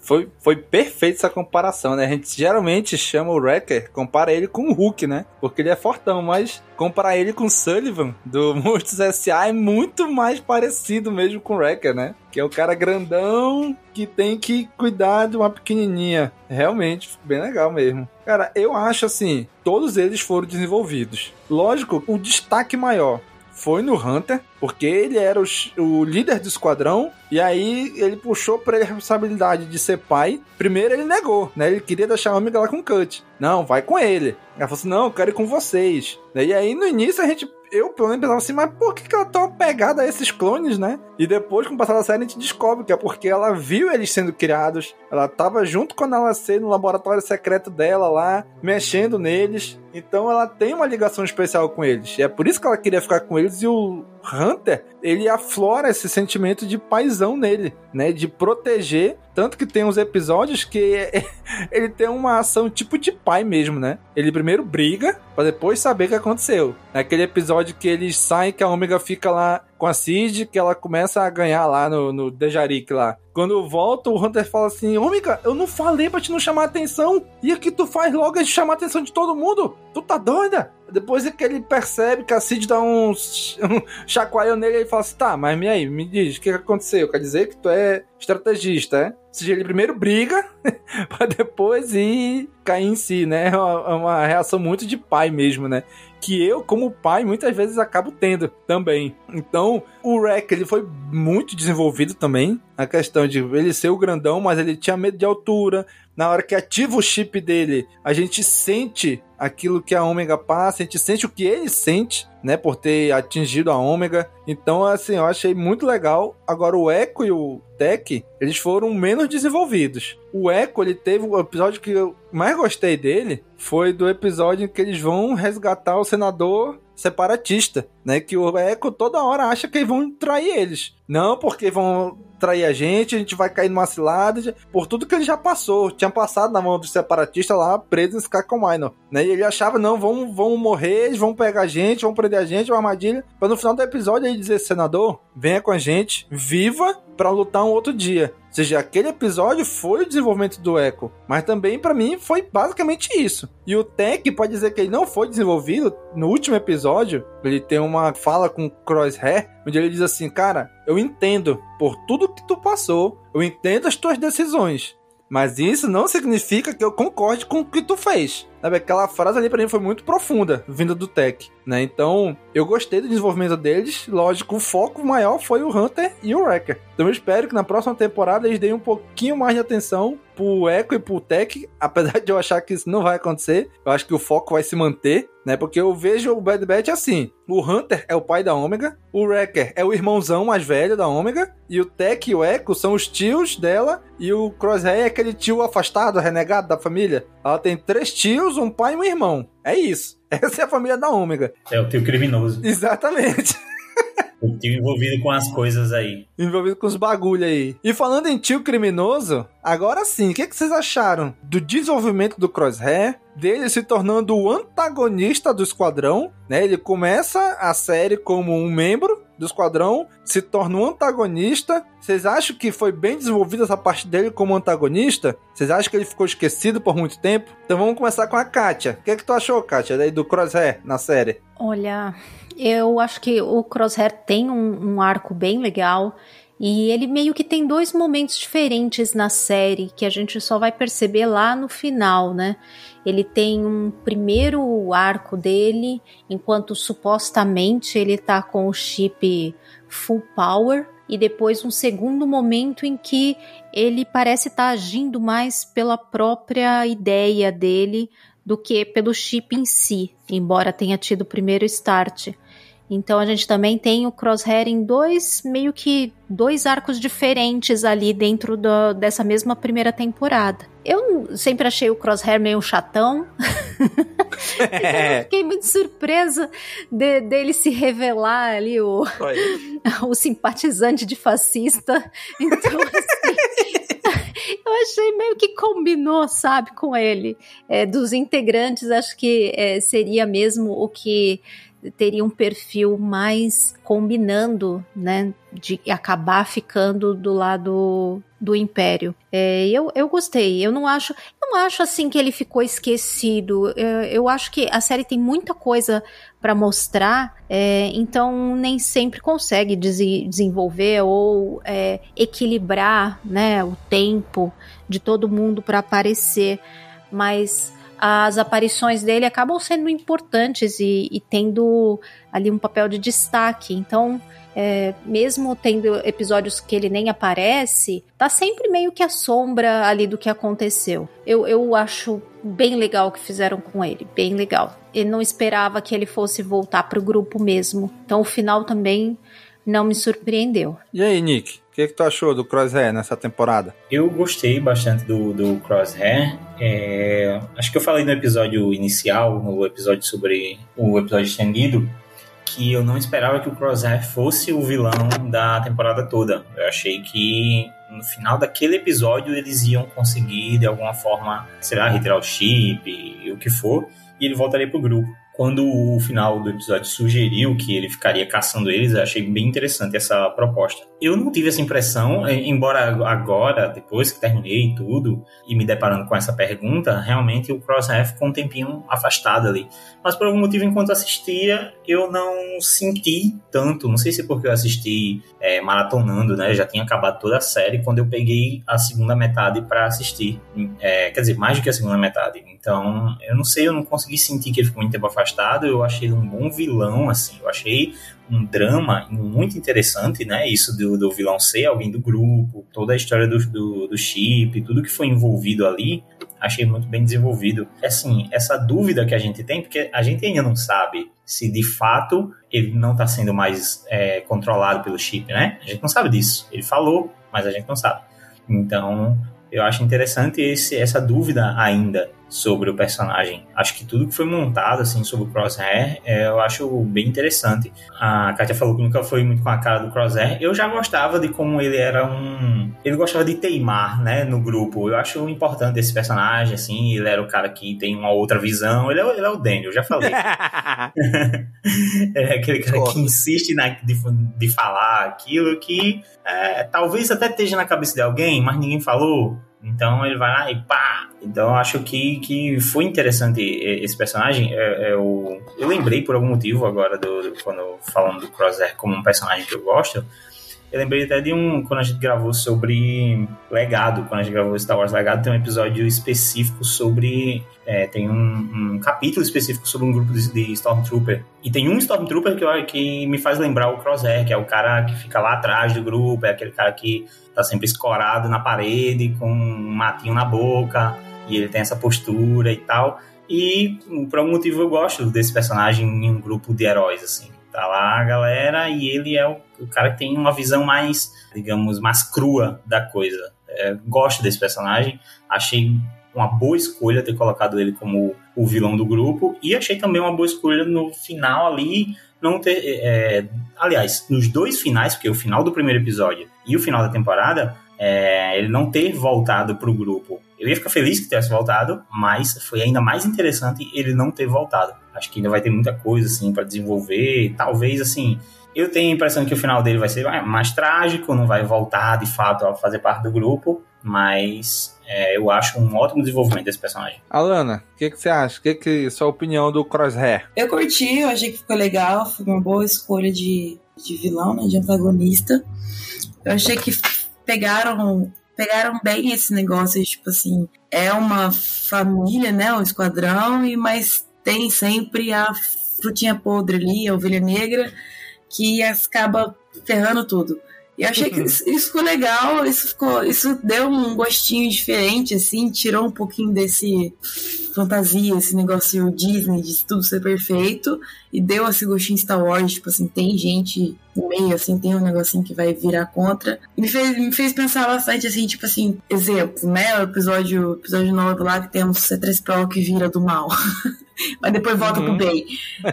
Foi, foi perfeita essa comparação, né? A gente geralmente chama o Wrecker, compara ele com o Hulk, né? Porque ele é fortão, mas comparar ele com o Sullivan do Monstros S.A. é muito mais parecido mesmo com o Wrecker, né? Que é o cara grandão que tem que cuidar de uma pequenininha. Realmente, bem legal mesmo. Cara, eu acho assim, todos eles foram desenvolvidos. Lógico, o destaque maior foi no Hunter, porque ele era o, o, líder do esquadrão, e aí ele puxou pra ele a responsabilidade de ser pai. Primeiro ele negou, né? Ele queria deixar a amiga lá com o Cut. Não, vai com ele. Ela falou assim: não, eu quero ir com vocês. E aí no início a gente eu pelo menos pensava assim, mas por que, que ela tá pegada a esses clones, né? E depois, com o passar da série, a gente descobre que é porque ela viu eles sendo criados, ela tava junto com a Nalacê no laboratório secreto dela lá, mexendo neles. Então ela tem uma ligação especial com eles. E é por isso que ela queria ficar com eles e o Hunter, ele aflora esse sentimento de paisão nele, né? De proteger. Tanto que tem uns episódios que ele tem uma ação tipo de pai mesmo, né? Ele primeiro briga, pra depois saber o que aconteceu. Naquele episódio que eles saem, que a Omega fica lá com a Cid, que ela começa a ganhar lá no, no Dejarik lá. Quando volta, o Hunter fala assim: Ômega, eu não falei pra te não chamar atenção. E aqui tu faz logo é chamar a atenção de todo mundo. Tu tá doida? Depois é que ele percebe que a Cid dá um, um nele, ele fala assim: tá, mas me aí, me diz, o que, que aconteceu? Quer dizer que tu é estrategista, é? Ou seja, ele primeiro briga pra depois ir cair em si, né? É uma, é uma reação muito de pai mesmo, né? Que eu, como pai, muitas vezes acabo tendo também. Então, o Rec, ele foi muito desenvolvido também. A questão de ele ser o grandão, mas ele tinha medo de altura. Na hora que ativa o chip dele, a gente sente aquilo que a Ômega passa, a gente sente o que ele sente, né, por ter atingido a Ômega. Então, assim, eu achei muito legal. Agora, o Echo e o Tech, eles foram menos desenvolvidos. O Echo, ele teve o episódio que eu mais gostei dele, foi do episódio em que eles vão resgatar o senador separatista, né? Que o Echo toda hora acha que vão trair eles. Não, porque vão trair a gente, a gente vai cair numa cilada, por tudo que ele já passou. Tinha passado na mão dos separatistas lá, preso em Skakon né? E ele achava, não, vão, vão morrer, eles vão pegar a gente, vão prender a gente, uma armadilha. Pra no final do episódio ele dizer, senador, venha com a gente, viva, para lutar um outro dia. Ou seja, aquele episódio foi o desenvolvimento do Echo, mas também para mim foi basicamente isso. E o Tech pode dizer que ele não foi desenvolvido no último episódio, ele tem uma fala com Crosshair, onde ele diz assim: "Cara, eu entendo por tudo que tu passou, eu entendo as tuas decisões, Mas isso não significa que eu concorde com o que tu fez. Sabe, aquela frase ali pra mim foi muito profunda, vinda do Tech, né? Então, eu gostei do desenvolvimento deles. Lógico, o foco maior foi o Hunter e o Wrecker. Então, eu espero que na próxima temporada eles deem um pouquinho mais de atenção pro Echo e pro Tech, apesar de eu achar que isso não vai acontecer. Eu acho que o foco vai se manter, né? Porque eu vejo o Bad Batch assim: o Hunter é o pai da Ômega, o Wrecker é o irmãozão mais velho da Ômega, e o Tech e o Echo são os tios dela, e o Crosshair é aquele tio afastado, renegado da família. Ela tem três tios, um pai e um irmão. É isso. Essa é a família da Ômega. É o tio criminoso. Exatamente. O tio envolvido com as coisas aí. Envolvido com os bagulho aí. E falando em tio criminoso, agora sim, o que, que vocês acharam do desenvolvimento do Crosshair? Dele se tornando o antagonista do esquadrão, né? Ele começa a série como um membro do esquadrão, se torna um antagonista. Vocês acham que foi bem desenvolvida essa parte dele como antagonista? Vocês acham que ele ficou esquecido por muito tempo? Então vamos começar com a Kátia. O que, é que tu achou, Kátia, daí do Crosshair na série? Olha, eu acho que o Crosshair tem um, um arco bem legal. E ele meio que tem dois momentos diferentes na série que a gente só vai perceber lá no final, né? Ele tem um primeiro arco dele, enquanto supostamente ele tá com o chip full power, e depois um segundo momento em que ele parece estar tá agindo mais pela própria ideia dele do que pelo chip em si, embora tenha tido o primeiro start. Então a gente também tem o Crosshair em dois, meio que dois arcos diferentes ali dentro do, dessa mesma primeira temporada. Eu sempre achei o Crosshair meio chatão. fiquei muito surpresa de, dele se revelar ali o, o simpatizante de fascista. Então, assim, eu achei meio que combinou, sabe, com ele. É, dos integrantes, acho que é, seria mesmo o que teria um perfil mais combinando, né, de acabar ficando do lado do Império. É, eu, eu gostei. Eu não acho, não acho assim que ele ficou esquecido. Eu, é, eu acho que a série tem muita coisa para mostrar, é, então nem sempre consegue des desenvolver ou é, equilibrar, né, o tempo de todo mundo para aparecer. Mas as aparições dele acabam sendo importantes e, e tendo ali um papel de destaque. Então, é, mesmo tendo episódios que ele nem aparece, tá sempre meio que a sombra ali do que aconteceu. Eu, eu acho bem legal o que fizeram com ele, bem legal. Ele não esperava que ele fosse voltar pro grupo mesmo. Então o final também não me surpreendeu. E aí, Nick? Que, que tu achou do Crosshair nessa temporada? Eu gostei bastante do, do Crosshair. É, acho que eu falei no episódio inicial, no episódio sobre o episódio estendido, que eu não esperava que o Crosshair fosse o vilão da temporada toda. Eu achei que no final daquele episódio eles iam conseguir, de alguma forma, sei lá, retirar o chip e o que for, e ele voltaria pro grupo quando o final do episódio sugeriu que ele ficaria caçando eles, eu achei bem interessante essa proposta. Eu não tive essa impressão, eh, embora agora, depois que terminei tudo e me deparando com essa pergunta, realmente o Crosshair ficou um tempinho afastado ali. Mas por algum motivo, enquanto assistia, eu não senti tanto. Não sei se porque eu assisti é, maratonando, né? Já tinha acabado toda a série quando eu peguei a segunda metade para assistir. É, quer dizer, mais do que a segunda metade. Então, eu não sei, eu não consegui sentir que ele ficou muito tempo afastado. Eu achei ele um bom vilão, assim. Eu achei um drama muito interessante, né? Isso do, do vilão ser alguém do grupo, toda a história do, do, do chip, tudo que foi envolvido ali, achei muito bem desenvolvido. Assim, essa dúvida que a gente tem, porque a gente ainda não sabe se de fato ele não está sendo mais é, controlado pelo chip, né? A gente não sabe disso. Ele falou, mas a gente não sabe. Então, eu acho interessante esse, essa dúvida ainda sobre o personagem. Acho que tudo que foi montado assim sobre o Crosshair, é, eu acho bem interessante. A Katia falou que nunca foi muito com a cara do Crosshair. Eu já gostava de como ele era um, ele gostava de teimar, né, no grupo. Eu acho importante esse personagem assim, ele era o cara que tem uma outra visão. Ele é, ele é o Daniel, já falei. é aquele cara que insiste na, de, de falar aquilo que é, talvez até esteja na cabeça de alguém, mas ninguém falou. Então ele vai lá e pá! Então acho que, que foi interessante esse personagem. É, é o, eu lembrei por algum motivo agora, do, do, quando falando do Crosshair como um personagem que eu gosto, Eu lembrei até de um. Quando a gente gravou sobre Legado, quando a gente gravou Star Wars Legado, tem um episódio específico sobre. É, tem um, um, capítulo específico sobre um grupo de, de, Stormtrooper. E tem um Stormtrooper que, que me faz lembrar o Crosshair, que é o cara que fica lá atrás do grupo, é aquele cara que tá sempre escorado na parede, com um matinho na boca, e ele tem essa postura e tal. E por algum motivo eu gosto desse personagem em um grupo de heróis, assim. Tá lá a galera e ele é o, o cara que tem uma visão mais, digamos, mais crua da coisa. É, gosto desse personagem, achei uma boa escolha ter colocado ele como o vilão do grupo e achei também uma boa escolha no final ali não ter, é, aliás, nos dois finais, porque o final do primeiro episódio e o final da temporada, é, ele não ter voltado pro grupo. Eu ia ficar feliz que tivesse voltado, mas foi ainda mais interessante ele não ter voltado. Acho que ainda vai ter muita coisa assim para desenvolver, talvez assim. Eu tenho a impressão que o final dele vai ser mais trágico, não vai voltar de fato a fazer parte do grupo, mas é, eu acho um ótimo desenvolvimento desse personagem. Alana, o que, que, você acha? O que, que sua opinião do Crosshair? Eu curti, eu achei que ficou legal, foi uma boa escolha de, de vilão, né, de antagonista. Eu achei que pegaram pegaram bem esse negócio, tipo assim, é uma família, né, um esquadrão, e mas tem sempre a frutinha podre ali, a ovelha negra, que acaba ferrando tudo. E achei que isso, isso, ficou legal, isso ficou, isso deu um gostinho diferente, assim, tirou um pouquinho desse fantasia, esse negócio Disney de tudo ser perfeito, e deu esse gostinho Star Wars, tipo assim, tem gente no meio, assim, tem um negocinho que vai virar contra. Me fez, me fez pensar bastante, assim, tipo assim, exemplo, né, o episódio, episódio 9 lá que temos C3PO que vira do mal. mas depois volta uhum. pro bem.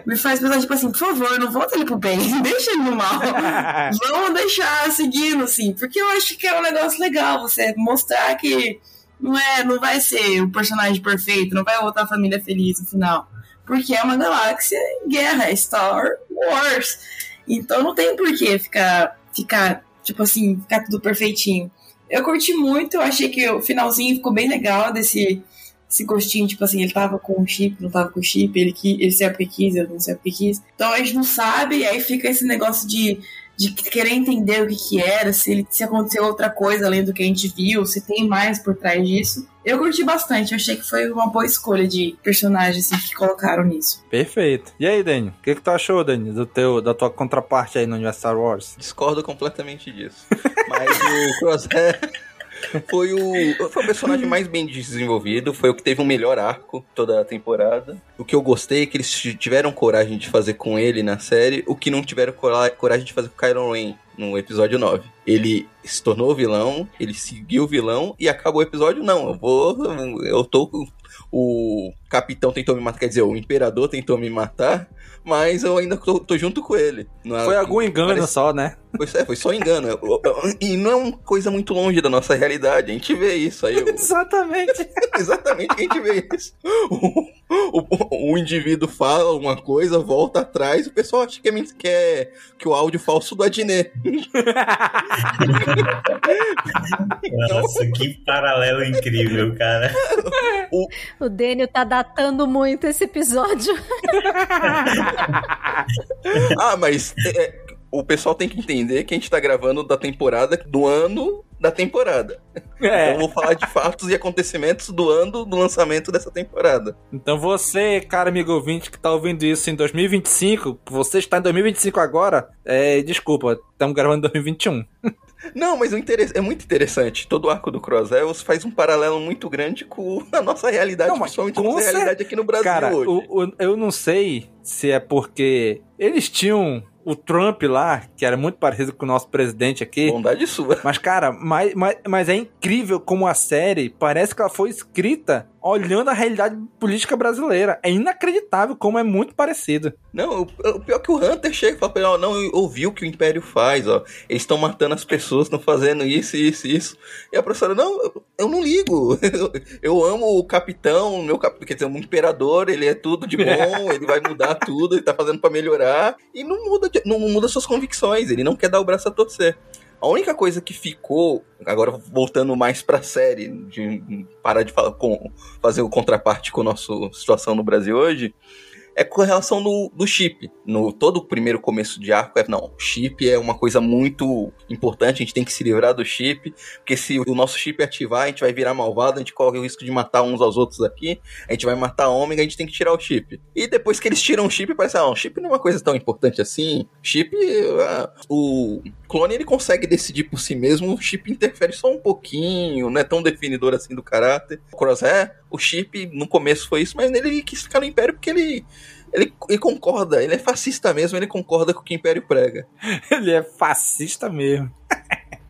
Me faz pensar, tipo assim, por favor, não volta ele pro bem, deixa ele no mal. Vamos deixar seguindo, assim, porque eu acho que é um negócio legal você mostrar que não é, não vai ser o personagem perfeito, não vai voltar a família feliz no final. Porque é uma galáxia em guerra, é Star Wars. Então não tem por que ficar, ficar, tipo assim, ficar tudo perfeitinho. Eu curti muito, eu achei que o finalzinho ficou bem legal desse esse gostinho, tipo assim, ele tava com o chip, não tava com o chip, ele, ele saiu porque quis, ele não saiu porque quis. Então a gente não sabe, e aí fica esse negócio de, de querer entender o que que era, se, ele, se aconteceu outra coisa além do que a gente viu, se tem mais por trás disso. Eu curti bastante, eu achei que foi uma boa escolha de personagens assim, que colocaram nisso. Perfeito. E aí, Dani? O que, que tu achou, Dani, do teu, da tua contraparte aí no universo Star Wars? Discordo completamente disso. Mas o Crosshair foi o, foi o personagem mais bem desenvolvido, foi o que teve o melhor arco toda a temporada. O que eu gostei é que eles tiveram coragem de fazer com ele na série, o que não tiveram coragem de fazer com o Kylo Ren no episódio 9. Ele se tornou vilão, ele seguiu o vilão e acabou o episódio. Não, eu vou. Eu tô. O capitão tentou me matar, quer dizer, o imperador tentou me matar mas eu ainda tô, tô junto com ele. É, foi algum engano parece... só, né? Foi, é, foi só engano. e não é uma coisa muito longe da nossa realidade. A gente vê isso aí. Eu... Exatamente. Exatamente, a gente vê isso. O, o, o, indivíduo fala uma coisa, volta atrás, o pessoal acha que é, que, é, que o áudio falso do Adnet. Nossa, que paralelo incrível, cara. O, o Daniel tá datando muito esse episódio. ah, mas é, o pessoal tem que entender que a gente tá gravando da temporada do ano da temporada. É. Então vou falar de fatos e acontecimentos do ano do lançamento dessa temporada. Então você, cara amigo ouvinte que tá ouvindo isso em 2025, você está em 2025 agora, é, desculpa, estamos gravando em 2021. Não, mas o interesse é muito interessante. Todo o arco do Cross Elves faz um paralelo muito grande com a nossa realidade, não, principalmente a nossa realidade aqui no Brasil Cara, hoje. O, o, eu não sei se é porque eles tinham o Trump lá, que era muito parecido com o nosso presidente aqui. Bondade sua. Mas, cara, mas, mas, mas é incrível como a série parece que ela foi escrita olhando a realidade política brasileira. É inacreditável como é muito parecido. Não, o, pior é que o Hunter chega e fala pra ele, ó, não, ouviu o que o Império faz, ó. Eles estão matando as pessoas, estão fazendo isso, isso, isso. E a professora, não, eu, eu não ligo. Eu, eu, amo o capitão, meu cap... quer dizer, o imperador, ele é tudo de bom, ele vai mudar tudo, ele tá fazendo para melhorar. E não muda, não muda suas convicções, ele não quer dar o braço a torcer. A única coisa que ficou, agora voltando mais pra série, de parar de falar, com, fazer o contraparte com a nossa situação no Brasil hoje, é com relação do, do chip. No todo o primeiro começo de arco, é, não, chip é uma coisa muito importante, a gente tem que se livrar do chip, porque se o nosso chip ativar, a gente vai virar malvado, a gente corre o risco de matar uns aos outros aqui, a gente vai matar Ômega, a gente tem que tirar o chip. E depois que eles tiram o chip, parece, ah, o chip não é uma coisa tão importante assim. Chip, ah, o clone ele consegue decidir por si mesmo, o chip interfere só um pouquinho, não é tão definidor assim do caráter. O Crosshair, o chip no começo foi isso, mas ele quis ficar no Império porque ele ele, ele, concorda, ele é fascista mesmo, ele concorda com o que o Império prega. ele é fascista mesmo.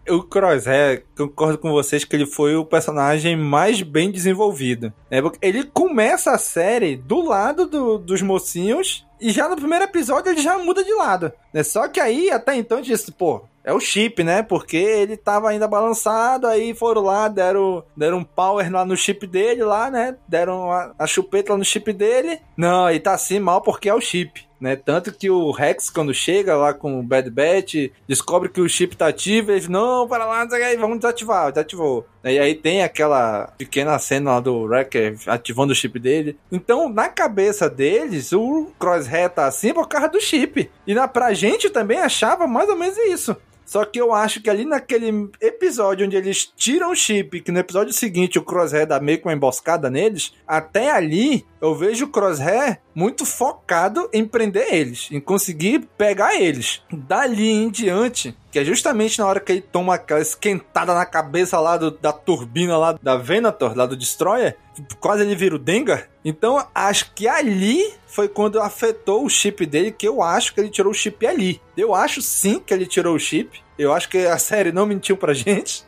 O Crosshair, concordo com vocês que ele foi o personagem mais bem desenvolvido. Né? Ele começa a série do lado do, dos mocinhos e já no primeiro episódio ele já muda de lado. Né? Só que aí, até então, disse, pô, é o chip, né? Porque ele tava ainda balançado, aí foram lá, deram, deram um power lá no chip dele, lá, né? Deram a, a chupeta lá no chip dele. Não, ele tá assim mal porque é o chip. Né? Tanto que o Rex, quando chega lá com o Bad Batch, descobre que o chip tá ativo, ele diz, não, para lá, vamos desativar, desativou. E aí tem aquela pequena cena lá do Wrecker ativando o chip dele. Então, na cabeça deles, o Crosshair tá assim por causa do chip. E na, pra gente também achava mais ou menos isso. Só que eu acho que ali naquele episódio onde eles tiram o chip, que no episódio seguinte o Crosshair dá meio com uma emboscada neles, até ali eu vejo o Crosshair muito focado em prender eles, em conseguir pegar eles. Dali em diante, que é justamente na hora que ele toma aquela esquentada na cabeça lá do, da turbina lá da Venator, lá do Destroyer, quase ele vira o Dengar. Então acho que ali foi quando afetou o chip dele, que eu acho que ele tirou o chip ali. Eu acho sim que ele tirou o chip. Eu acho que a série não mentiu pra gente.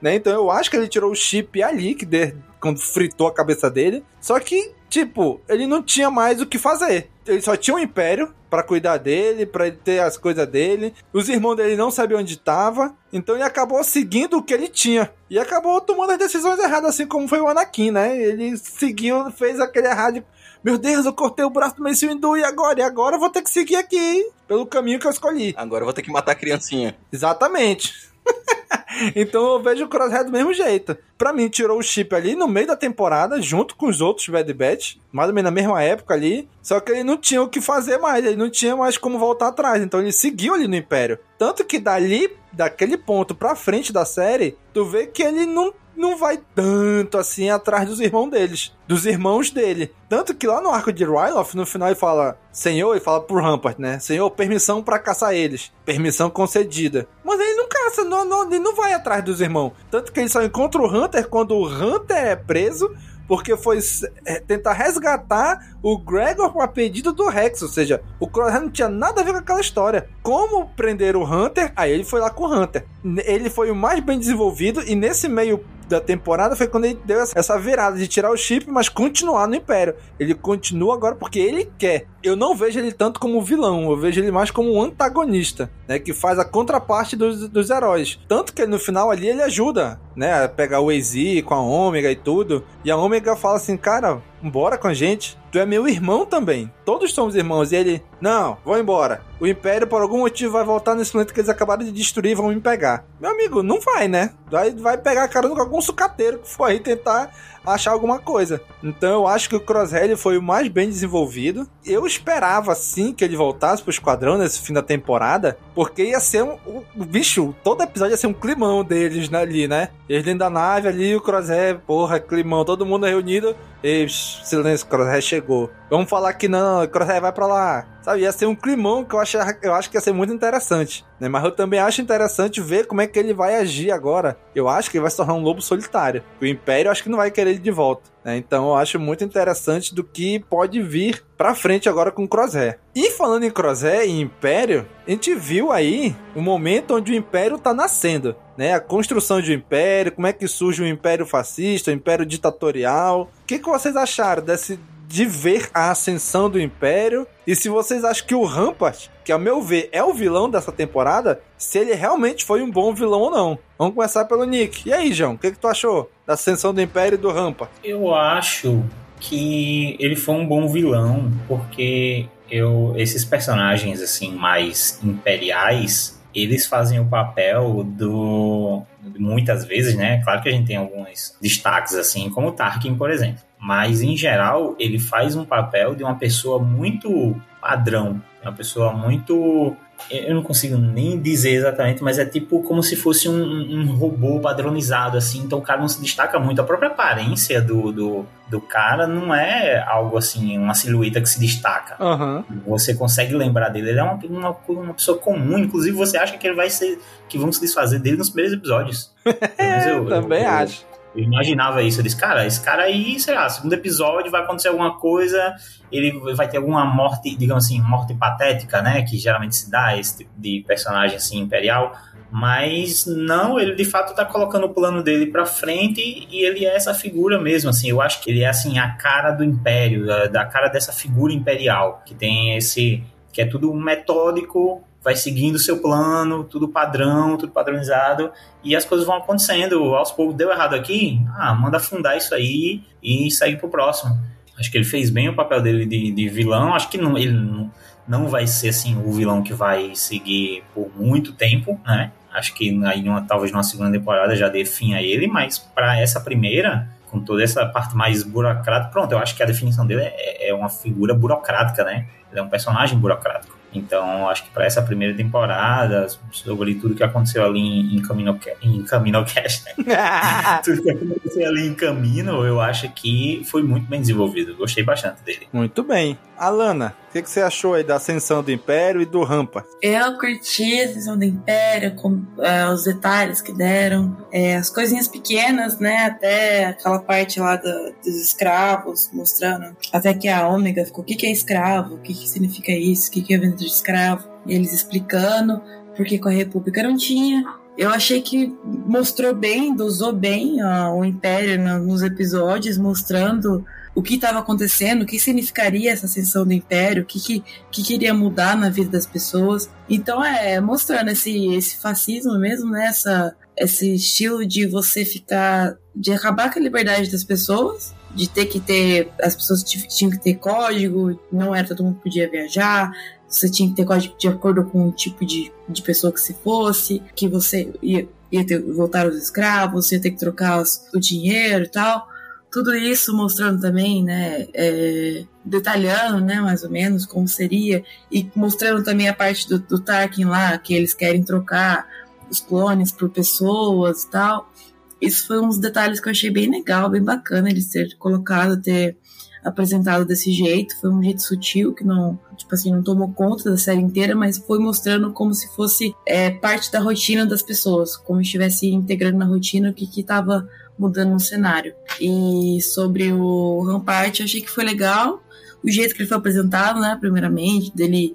Né? Então eu acho que ele tirou o chip ali, que de, quando fritou a cabeça dele. Só que, tipo, ele não tinha mais o que fazer. Ele só tinha um império para cuidar dele, para ele ter as coisas dele. Os irmãos dele não sabiam onde estava, então ele acabou seguindo o que ele tinha. E acabou tomando as decisões erradas, assim como foi o Anakin, né? Ele seguiu, fez aquele errado. Meu Deus, eu cortei o braço do Mace Windu e agora? E agora eu vou ter que seguir aqui, pelo caminho que eu escolhi. Agora eu vou ter que matar a criancinha. Exatamente. então eu vejo o Crosshair do mesmo jeito. Pra mim, tirou o chip ali no meio da temporada, junto com os outros Bad Batch, mais ou menos na mesma época ali. Só que ele não tinha o que fazer mais, ele não tinha mais como voltar atrás. Então ele seguiu ali no Império. Tanto que dali, daquele ponto pra frente da série, tu vê que ele não não vai tanto assim atrás dos irmãos deles, dos irmãos dele. Tanto que lá no arco de Ryloth, no final ele fala, Senhor, ele fala pro Rampart, né? Senhor, permissão para caçar eles. Permissão concedida. Mas ele não caça, não, não, ele não vai atrás dos irmãos. Tanto que ele só encontra o Hunter quando o Hunter é preso porque foi é, tentar resgatar o Gregor a pedido do Rex, ou seja, o Crosshair não tinha nada a ver com aquela história. Como prender o Hunter? Aí ele foi lá com o Hunter. Ele foi o mais bem desenvolvido e nesse meio da temporada foi quando ele deu essa virada de tirar o chip, mas continuar no Império. Ele continua agora porque ele quer. Eu não vejo ele tanto como vilão, eu vejo ele mais como um antagonista, né? Que faz a contraparte dos, dos heróis. Tanto que no final ali ele ajuda, né? A pegar o AZ com a Ômega e tudo. E a Ômega fala assim, cara, bora com a gente. Tu é meu irmão também. Todos somos irmãos. E ele, não, vou embora. O Império, por algum motivo, vai voltar nesse planeta que eles acabaram de destruir e vão me pegar. Meu amigo, não vai, né? Vai, vai pegar carona com algum sucateiro que for aí tentar achar alguma coisa. Então eu acho que o Crosshair foi o mais bem desenvolvido. Eu esperava sim que ele voltasse pro esquadrão nesse fim da temporada, porque ia ser um, um bicho, todo episódio ia ser um climão deles ali, né? Eles dentro da nave ali, o Crosshair, porra, climão, todo mundo reunido. E silêncio, Crosshair chegou. Vamos falar que não, Crosshair vai para lá. Sabe, ia ser um climão que eu acho, eu acho que ia ser muito interessante. Né? Mas eu também acho interessante ver como é que ele vai agir agora. Eu acho que ele vai se tornar um lobo solitário. O Império acho que não vai querer ele de volta. Né? Então eu acho muito interessante do que pode vir pra frente agora com o Crosshair. E falando em Crosshair e Império, a gente viu aí o momento onde o Império tá nascendo. Né, a construção de um império, como é que surge o um império fascista, o um império ditatorial. O que, que vocês acharam desse, de ver a ascensão do Império. E se vocês acham que o Rampart, que ao meu ver é o vilão dessa temporada, se ele realmente foi um bom vilão ou não. Vamos começar pelo Nick. E aí, João, o que, que tu achou da ascensão do Império e do Rampart? Eu acho que ele foi um bom vilão, porque eu esses personagens assim mais imperiais eles fazem o papel do. Muitas vezes, né? Claro que a gente tem alguns destaques, assim, como o Tarkin, por exemplo. Mas, em geral, ele faz um papel de uma pessoa muito padrão, uma pessoa muito eu não consigo nem dizer exatamente, mas é tipo como se fosse um, um, robô padronizado, assim, então o cara não se destaca muito. A própria aparência do, do, do cara não é algo assim, uma silhueta que se destaca. Uhum. Você consegue lembrar dele, ele é uma, uma, uma, pessoa comum, inclusive você acha que ele vai ser, que vão se desfazer dele nos primeiros episódios. é, eu, também eu, acho. Eu imaginava isso. Eu disse, cara, esse cara aí, sei lá, segundo episódio vai acontecer alguma coisa, ele vai ter alguma morte, digamos assim, morte patética, né? Que geralmente se dá esse tipo de personagem assim, imperial. Mas não, ele de fato tá colocando o plano dele pra frente e ele é essa figura mesmo, assim. Eu acho que ele é, assim, a cara do império, da, cara dessa figura imperial, que tem esse. que é tudo metódico, vai seguindo o seu plano, tudo padrão, tudo padronizado, e as coisas vão acontecendo. Aos poucos, deu errado aqui, ah, manda afundar isso aí e segue pro próximo. Acho que ele fez bem o papel dele de, de vilão, acho que não, ele não, não vai ser assim o vilão que vai seguir por muito tempo, né? Acho que aí numa, talvez numa segunda temporada já dê fim a ele, mas para essa primeira, com toda essa parte mais burocrática, pronto, eu acho que a definição dele é, é uma figura burocrática, né? Ele é um personagem burocrático. Então, acho que para essa primeira temporada, sobre tudo que aconteceu ali em Camino, em Camino Cast, né? tudo que aconteceu ali em Camino, eu acho que foi muito bem desenvolvido. Gostei bastante dele. Muito bem. Alana, o que, que, você achou aí da ascensão do Império e do Rampa? Eu curti a ascensão do Império, com é, os detalhes que deram, é, as coisinhas pequenas, né? Até aquela parte lá do, dos escravos, mostrando até que a Ômega ficou: o que, que é escravo? O que, que significa isso? O que, que é venda de escravo? E eles explicando porque com a República não tinha. Eu achei que mostrou bem, dosou bem ó, o Império nos episódios, mostrando o que estava acontecendo, o que significaria essa ascensão do império, o que, que, que queria mudar na vida das pessoas. Então é mostrando esse, esse fascismo mesmo, né? Essa, esse estilo de você ficar. de acabar com a liberdade das pessoas, de ter que ter. as pessoas tinham que ter código, não era todo mundo que podia viajar. Você tinha que ter código de acordo com o tipo de, de pessoa que se fosse, que você ia, ia ter, voltar os escravos, ia ter que trocar os, o dinheiro e tal tudo isso mostrando também, né, é, detalhando, né, mais ou menos como seria, e mostrando também a parte do, do Tarkin lá, que eles querem trocar os clones por pessoas e tal. Isso foi uns detalhes que eu achei bem legal, bem bacana eles ter colocado, ter apresentado desse jeito. Foi um jeito sutil que não, tipo assim, não tomou conta da série inteira, mas foi mostrando como se fosse é, parte da rotina das pessoas, como estivesse integrando na rotina o que que estava mudando no cenário. E sobre o Rampart, eu achei que foi legal o jeito que ele foi apresentado, né, primeiramente, dele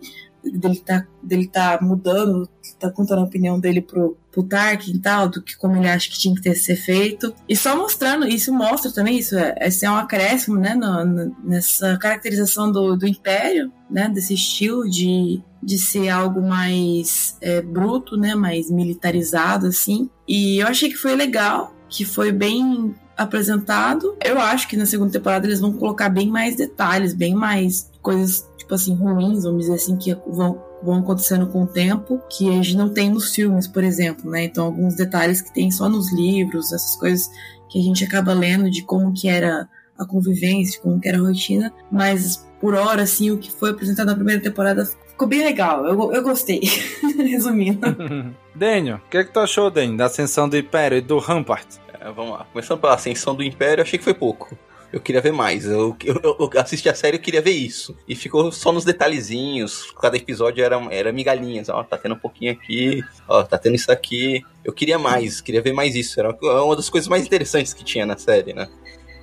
dele tá, dele tá mudando, tá contando a opinião dele pro, pro Tarkin e tal, do que como ele acha que tinha que ter ser feito. E só mostrando, isso mostra também, isso é, esse é um acréscimo, né, no, no, nessa caracterização do, do Império, né, desse estilo de, de ser algo mais é, bruto, né, mais militarizado, assim. E eu achei que foi legal, que foi bem apresentado. Eu acho que na segunda temporada eles vão colocar bem mais detalhes, bem mais coisas, tipo assim, ruins, vamos dizer assim, que vão, vão acontecendo com o tempo, que a gente não tem nos filmes, por exemplo, né? Então, alguns detalhes que tem só nos livros, essas coisas que a gente acaba lendo de como que era a convivência, como que era a rotina, mas por hora, assim, o que foi apresentado na primeira temporada ficou bem legal. Eu, eu gostei, resumindo. Daniel, o que, é que tu achou, Daniel, da ascensão do Império e do Rampart? É, vamos lá. Começando pela ascensão do Império, achei que foi pouco. Eu queria ver mais. Eu, eu, eu assisti a série e queria ver isso. E ficou só nos detalhezinhos. Cada episódio era, era migalhinhas. Ó, tá tendo um pouquinho aqui. Ó, tá tendo isso aqui. Eu queria mais, queria ver mais isso. Era uma das coisas mais interessantes que tinha na série, né?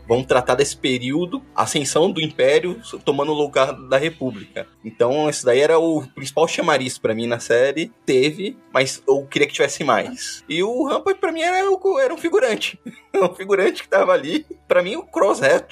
Vão tratar desse período, ascensão do Império tomando o lugar da República. Então, isso daí era o principal chamariz para mim na série. Teve, mas eu queria que tivesse mais. E o Rampart, para mim, era, era um figurante. um figurante que tava ali. Para mim, o Crosshair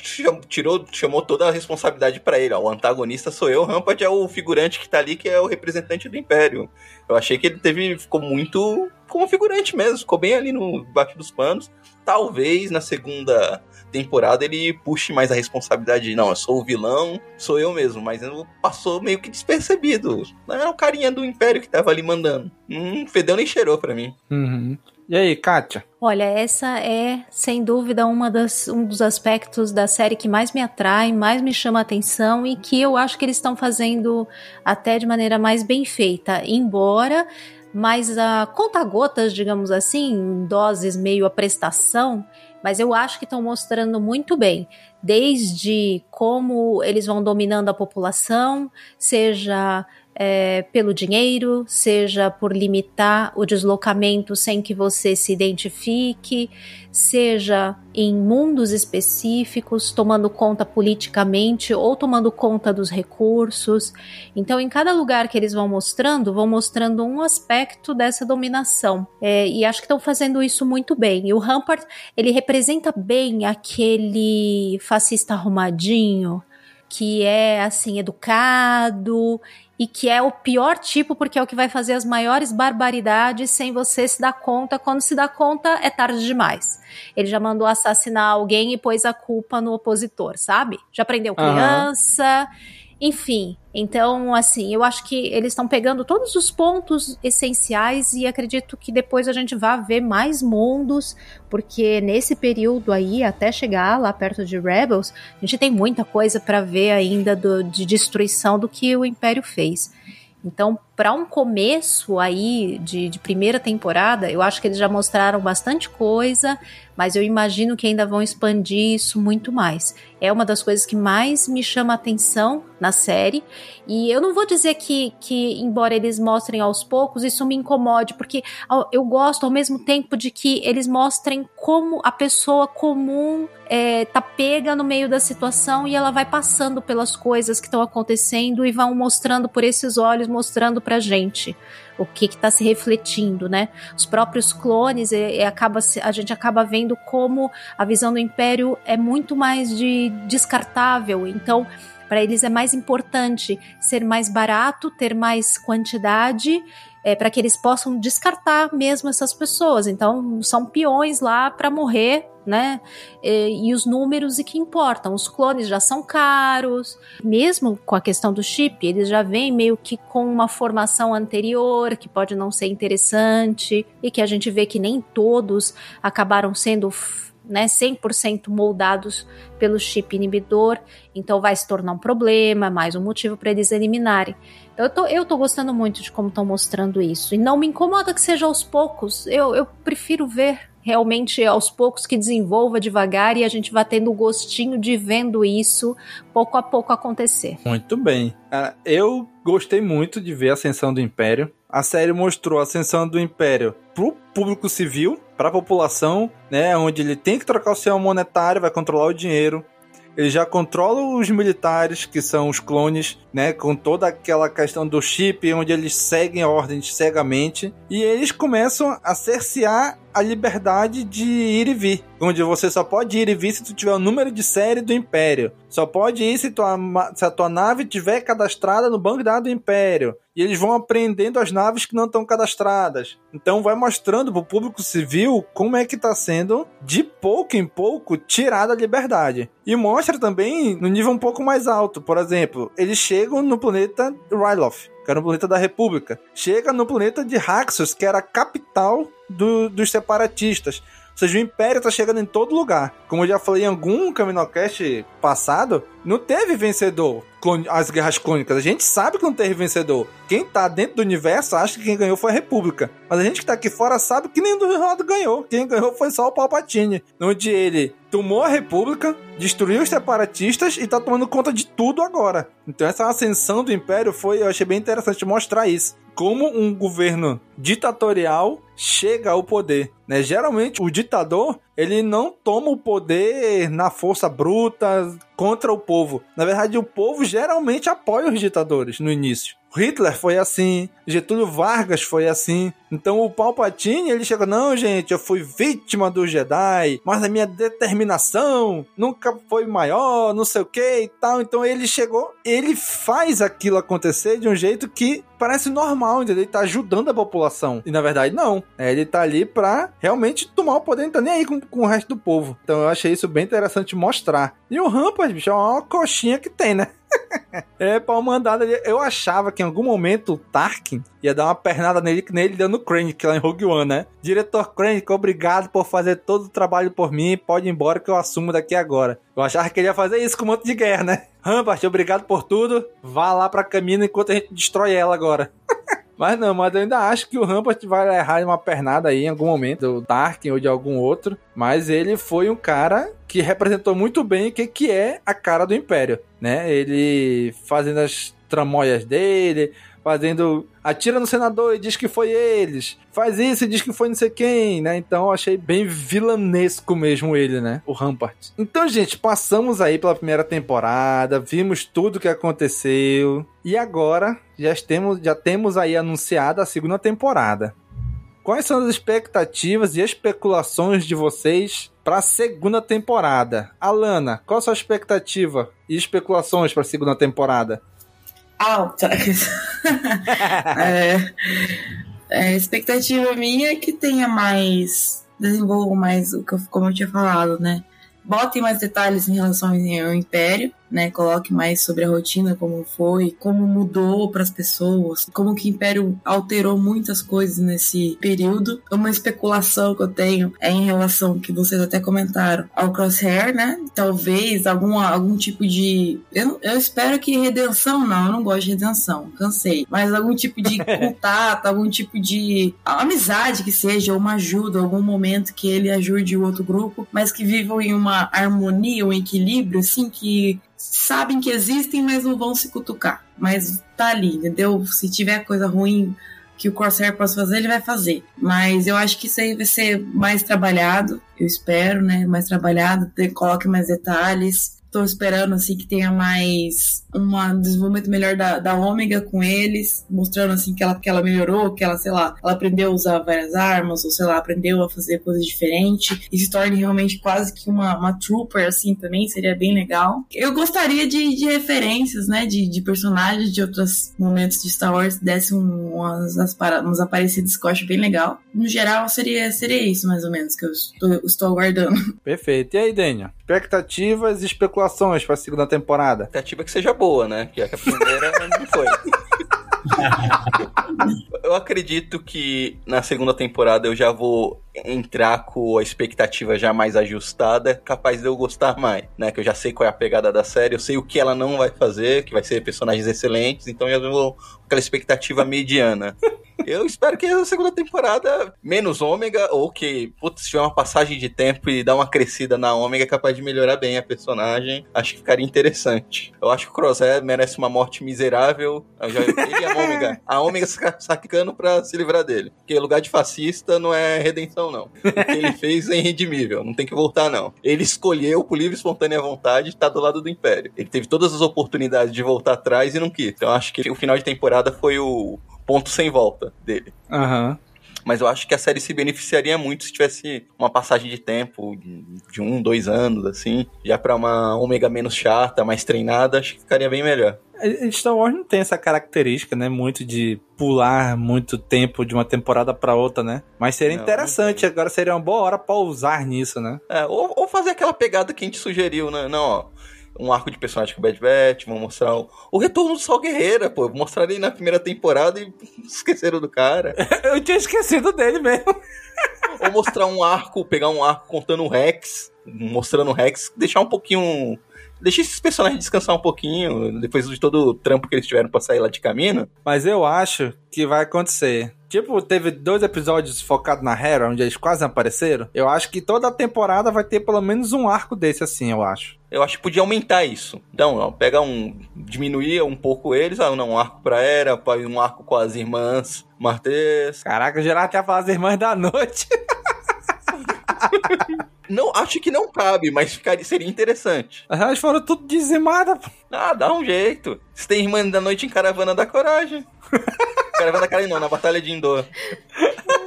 tirou, chamou toda a responsabilidade para ele. Ó, o antagonista sou eu, o Rampart é o figurante que tá ali, que é o representante do Império. Eu achei que ele teve, ficou muito como figurante mesmo, ficou bem ali no baixo dos panos. Talvez na segunda temporada ele puxe mais a responsabilidade de, não, eu sou o vilão, sou eu mesmo, mas ele passou meio que despercebido. Não era o carinha do Império que tava ali mandando. Não fedeu nem cheirou pra mim. Uhum. E aí, Kátia? Olha, essa é, sem dúvida, uma das, um dos aspectos da série que mais me atrai, mais me chama a atenção e que eu acho que eles estão fazendo até de maneira mais bem feita. Embora mais a conta-gotas, digamos assim, doses meio a prestação, mas eu acho que estão mostrando muito bem, desde como eles vão dominando a população, seja é, pelo dinheiro, seja por limitar o deslocamento sem que você se identifique, seja em mundos específicos, tomando conta politicamente ou tomando conta dos recursos. Então, em cada lugar que eles vão mostrando, vão mostrando um aspecto dessa dominação. É, e acho que estão fazendo isso muito bem. E o Rampart, ele representa bem aquele fascista arrumadinho, que é assim educado e que é o pior tipo porque é o que vai fazer as maiores barbaridades sem você se dar conta. Quando se dá conta, é tarde demais. Ele já mandou assassinar alguém e pôs a culpa no opositor, sabe? Já prendeu criança. Uhum. Enfim, então, assim, eu acho que eles estão pegando todos os pontos essenciais e acredito que depois a gente vai ver mais mundos, porque nesse período aí, até chegar lá perto de Rebels, a gente tem muita coisa para ver ainda do, de destruição do que o Império fez. Então, para um começo aí de, de, primeira temporada, eu acho que eles já mostraram bastante coisa, mas eu imagino que ainda vão expandir isso muito mais. É uma das coisas que mais me chama atenção na série. E eu não vou dizer que, que, embora eles mostrem aos poucos, isso me incomode, porque eu gosto ao mesmo tempo de que eles mostrem como a pessoa comum é, tá pega no meio da situação e ela vai passando pelas coisas que estão acontecendo e vão mostrando por esses olhos, mostrando pra gente o que está se refletindo, né? Os próprios clones, e, e acaba, a gente acaba vendo como a visão do Império é muito mais de descartável. Então, para eles é mais importante ser mais barato, ter mais quantidade é, para que eles possam descartar mesmo essas pessoas. Então, são peões lá para morrer, né? E, e, os números e que importam. Os clones já são caros, mesmo com a questão do chip, eles já vêm meio que com uma formação anterior que pode não ser interessante e que a gente vê que nem todos acabaram sendo né, 100% moldados pelo chip inibidor, então vai se tornar um problema, mais um motivo para eles eliminarem. Então eu tô, eu tô gostando muito de como estão mostrando isso. E não me incomoda que seja aos poucos. Eu, eu prefiro ver realmente aos poucos que desenvolva devagar e a gente vai tendo o gostinho de vendo isso pouco a pouco acontecer. Muito bem. eu gostei muito de ver a ascensão do Império. A série mostrou a ascensão do Império pro público civil, pra população, né, onde ele tem que trocar o sistema monetário, vai controlar o dinheiro, ele já controla os militares, que são os clones, né? Com toda aquela questão do chip, onde eles seguem ordens cegamente. E eles começam a cercear a liberdade de ir e vir. Onde você só pode ir e vir se tu tiver o número de série do Império. Só pode ir se, tua, se a tua nave tiver cadastrada no banco de dados do Império. E eles vão aprendendo as naves que não estão cadastradas. Então vai mostrando pro público civil como é que tá sendo, de pouco em pouco, tirada a liberdade. E mostra também no nível um pouco mais alto. Por exemplo, eles chegam no planeta Ryloth que era no planeta da República. Chega no planeta de Raxus, que era a capital do, dos separatistas. Ou seja, o Império tá chegando em todo lugar. Como eu já falei em algum Caminocast passado, não teve vencedor as guerras clônicas. A gente sabe que não teve vencedor. Quem tá dentro do universo acha que quem ganhou foi a República. Mas a gente que tá aqui fora sabe que nem do lado ganhou. Quem ganhou foi só o Palpatine. Onde ele tomou a República, destruiu os separatistas e tá tomando conta de tudo agora. Então essa ascensão do Império foi, eu achei bem interessante mostrar isso. Como um governo ditatorial chega ao poder. Né? Geralmente o ditador ele não toma o poder na força bruta contra o povo. Na verdade, o povo geralmente apoia os ditadores no início. Hitler foi assim, Getúlio Vargas foi assim. Então o Palpatine, ele chega, não, gente, eu fui vítima do Jedi, mas a minha determinação nunca foi maior, não sei o que e tal. Então ele chegou, ele faz aquilo acontecer de um jeito que parece normal, entendeu? Ele tá ajudando a população. E na verdade, não. É, ele tá ali pra realmente tomar o poder, não tá nem aí com, com o resto do povo. Então eu achei isso bem interessante mostrar. E o Rampart, bicho, é uma coxinha que tem, né? é, pau mandado ali. Eu achava que em algum momento o Tarkin ia dar uma pernada nele, que nele deu no Krennic lá em Rogue One, né? Diretor Krennic, obrigado por fazer todo o trabalho por mim. Pode ir embora que eu assumo daqui agora. Eu achava que ele ia fazer isso com o manto de guerra, né? Rampart, obrigado por tudo. Vá lá pra caminho enquanto a gente destrói ela agora. Mas não, mas eu ainda acho que o Rampart vai errar uma pernada aí em algum momento, do Tarkin ou de algum outro. Mas ele foi um cara que representou muito bem o que, que é a cara do Império, né? Ele fazendo as tramóias dele, fazendo. Atira no senador e diz que foi eles. Faz isso e diz que foi não sei quem, né? Então achei bem vilanesco mesmo ele, né? O Rampart. Então, gente, passamos aí pela primeira temporada, vimos tudo o que aconteceu. E agora já temos, já temos aí anunciada a segunda temporada. Quais são as expectativas e especulações de vocês para a segunda temporada? Alana, qual a sua expectativa e especulações para a segunda temporada? Alta. é, é, expectativa minha é que tenha mais. Desenvolva mais o que eu, como eu tinha falado, né? Botem mais detalhes em relação ao Império né? Coloque mais sobre a rotina, como foi, como mudou para as pessoas, como que o Império alterou muitas coisas nesse período. Uma especulação que eu tenho é em relação que vocês até comentaram ao Crosshair, né? Talvez algum, algum tipo de. Eu, eu espero que redenção, não, eu não gosto de redenção, cansei. Mas algum tipo de contato, algum tipo de amizade que seja, uma ajuda, algum momento que ele ajude o outro grupo, mas que vivam em uma harmonia, um equilíbrio, assim, que sabem que existem, mas não vão se cutucar. Mas tá ali, entendeu? Se tiver coisa ruim que o Corsair possa fazer, ele vai fazer. Mas eu acho que isso aí vai ser mais trabalhado, eu espero, né? Mais trabalhado, coloque mais detalhes. Tô esperando assim que tenha mais um desenvolvimento melhor da, da Ômega com eles, mostrando assim que ela, que ela melhorou, que ela, sei lá, ela aprendeu a usar várias armas, ou sei lá, aprendeu a fazer coisas diferentes, e se torne realmente quase que uma, uma trooper, assim, também, seria bem legal. Eu gostaria de, de referências, né, de, de personagens de outros momentos de Star Wars, desse umas, umas aparecidas que eu acho bem legal. No geral, seria, seria isso, mais ou menos, que eu estou, estou aguardando. Perfeito. E aí, Daniel? Expectativas e especulações para a segunda temporada? Expectativa que seja boa, né? Que a primeira não foi. eu acredito que na segunda temporada eu já vou entrar com a expectativa já mais ajustada, capaz de eu gostar mais, né? Que eu já sei qual é a pegada da série, eu sei o que ela não vai fazer, que vai ser personagens excelentes, então eu já vou com aquela expectativa mediana. Eu espero que a segunda temporada, menos ômega, ou que, putz, se tiver uma passagem de tempo e dar uma crescida na ômega, é capaz de melhorar bem a personagem. Acho que ficaria interessante. Eu acho que o Crosshair merece uma morte miserável. Já, ele e a ômega. A ômega sacando pra se livrar dele. Porque lugar de fascista não é redenção, não. O que ele fez é irredimível. Não tem que voltar, não. Ele escolheu, por livre e espontânea vontade, estar do lado do Império. Ele teve todas as oportunidades de voltar atrás e não quis. Então acho que o final de temporada foi o, ponto sem volta dele. Aham. Uhum. Mas eu acho que a série se beneficiaria muito se tivesse uma passagem de tempo de um, dois anos, assim, já para uma ômega menos chata, mais treinada, acho que ficaria bem melhor. Star Wars não tem essa característica, né? Muito de pular muito tempo de uma temporada para outra, né? Mas seria não, interessante, agora seria uma boa hora para usar nisso, né? É, ou, ou, fazer aquela pegada que a gente sugeriu, né? Não, ó um arco de personagem com o Bad Batch, vão mostrar o, o retorno do Sol Guerreira, pô. Mostraram ele na primeira temporada e esqueceram do cara. Eu tinha esquecido dele mesmo. Ou mostrar um arco, pegar um arco contando o Rex, mostrando o Rex, deixar um pouquinho deixa esses personagens descansar um pouquinho, depois de todo o trampo que eles tiveram pra sair lá de caminho. Mas eu acho que vai acontecer. Tipo, teve dois episódios focados na Hera, onde eles quase apareceram. Eu acho que toda a temporada vai ter pelo menos um arco desse, assim, eu acho. Eu acho que podia aumentar isso. Então, ó, pega um. diminuir um pouco eles, ah, não, um arco pra Hera, um arco com as irmãs Martês. Caraca, geral até falar as irmãs da noite. Não, acho que não cabe, mas ficaria, seria interessante. Elas foram tudo dizimadas. pô. Ah, dá um jeito. Você tem Irmã da Noite em Caravana da Coragem. Caravana da Coragem não, na Batalha de Endor.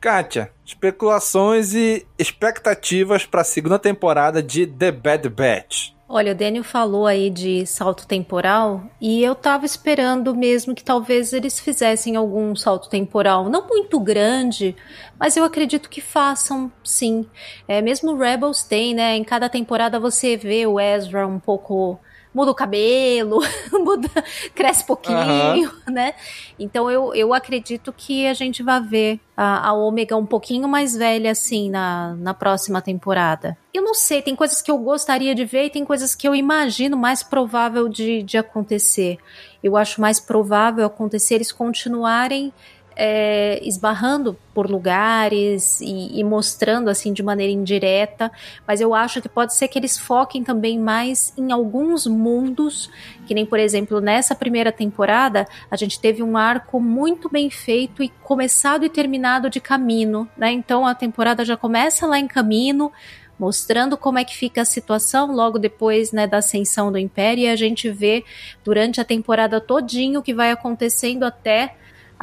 Kátia, especulações e expectativas pra segunda temporada de The Bad Batch. Olha, o Daniel falou aí de salto temporal e eu tava esperando mesmo que talvez eles fizessem algum salto temporal, não muito grande, mas eu acredito que façam, sim. É, mesmo Rebels tem, né? Em cada temporada você vê o Ezra um pouco muda o cabelo, muda, cresce pouquinho, né? Então eu, eu acredito que a gente vai ver a, a Ômega um pouquinho mais velha assim na, na próxima temporada. Eu não sei, tem coisas que eu gostaria de ver e tem coisas que eu imagino mais provável de, de acontecer. Eu acho mais provável acontecer eles continuarem é, esbarrando por lugares e, e, mostrando assim de maneira indireta, mas eu acho que pode ser que eles foquem também mais em alguns mundos, que nem por exemplo nessa primeira temporada a gente teve um arco muito bem feito e começado e terminado de caminho, né? Então a temporada já começa lá em caminho mostrando como é que fica a situação logo depois né, da ascensão do Império e a gente vê durante a temporada todinho o que vai acontecendo até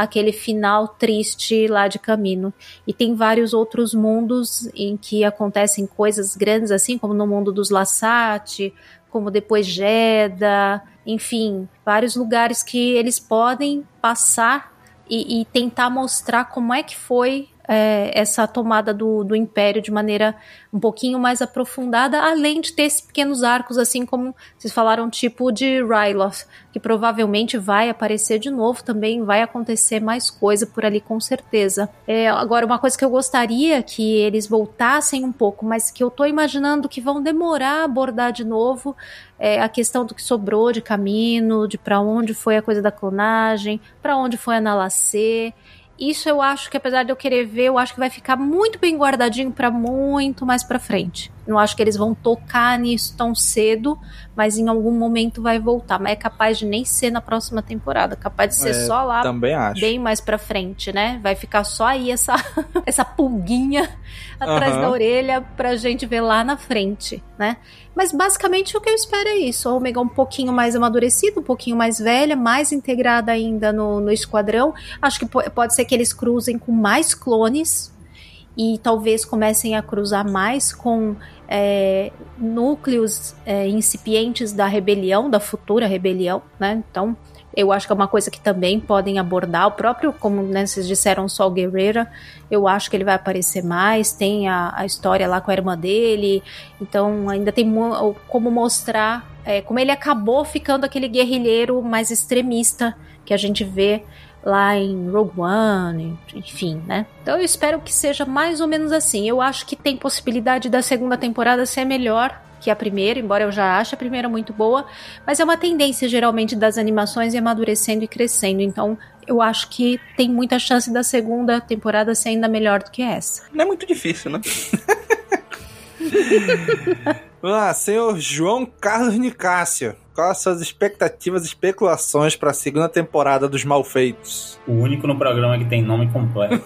aquele final triste lá de caminho. E tem vários outros mundos em que acontecem coisas grandes, assim como no mundo dos Lassate, como depois Jeddah, enfim, vários lugares que eles podem passar e, e tentar mostrar como é que foi é, essa tomada do, do império de maneira um pouquinho mais aprofundada, além de ter esses pequenos arcos, assim como vocês falaram, tipo de Ryloth, que provavelmente vai aparecer de novo também, vai acontecer mais coisa por ali com certeza. É, agora, uma coisa que eu gostaria que eles voltassem um pouco, mas que eu tô imaginando que vão demorar a abordar de novo, é a questão do que sobrou de caminho, de para onde foi a coisa da clonagem, para onde foi a Nalacê. Isso eu acho que apesar de eu querer ver, eu acho que vai ficar muito bem guardadinho para muito mais para frente. Não acho que eles vão tocar nisso tão cedo, mas em algum momento vai voltar. Mas é capaz de nem ser na próxima temporada, capaz de ser É, só lá bem mais pra frente, né? Vai ficar só aí essa essa pulguinha atrás Aham. da orelha pra gente ver lá na frente, né? Mas basicamente o que eu espero é isso. A Omega um pouquinho mais amadurecida, um pouquinho mais velha, mais integrada ainda no, no esquadrão. Acho que po- pode ser que eles cruzem com mais clones e talvez comecem a cruzar mais com é, núcleos é, incipientes da rebelião, da futura rebelião, né? Então, eu acho que é uma coisa que também podem abordar. O próprio, como né, vocês disseram, Sol Guerreira, eu acho que ele vai aparecer mais. Tem a, a história lá com a irmã dele, então ainda tem como mostrar é, como ele acabou ficando aquele guerrilheiro mais extremista que a gente vê lá em Rogue One, enfim, né? Então eu espero que seja mais ou menos assim. Eu acho que tem possibilidade da segunda temporada ser melhor que a primeira, embora eu já ache a primeira muito boa, mas é uma tendência geralmente das animações amadurecendo e crescendo. Então eu acho que tem muita chance da segunda temporada ser ainda melhor do que essa. Não é muito difícil, né? Ah, senhor João Carlos Nicásio, quais as suas expectativas e especulações para a segunda temporada dos Malfeitos? O único no programa que tem nome completo.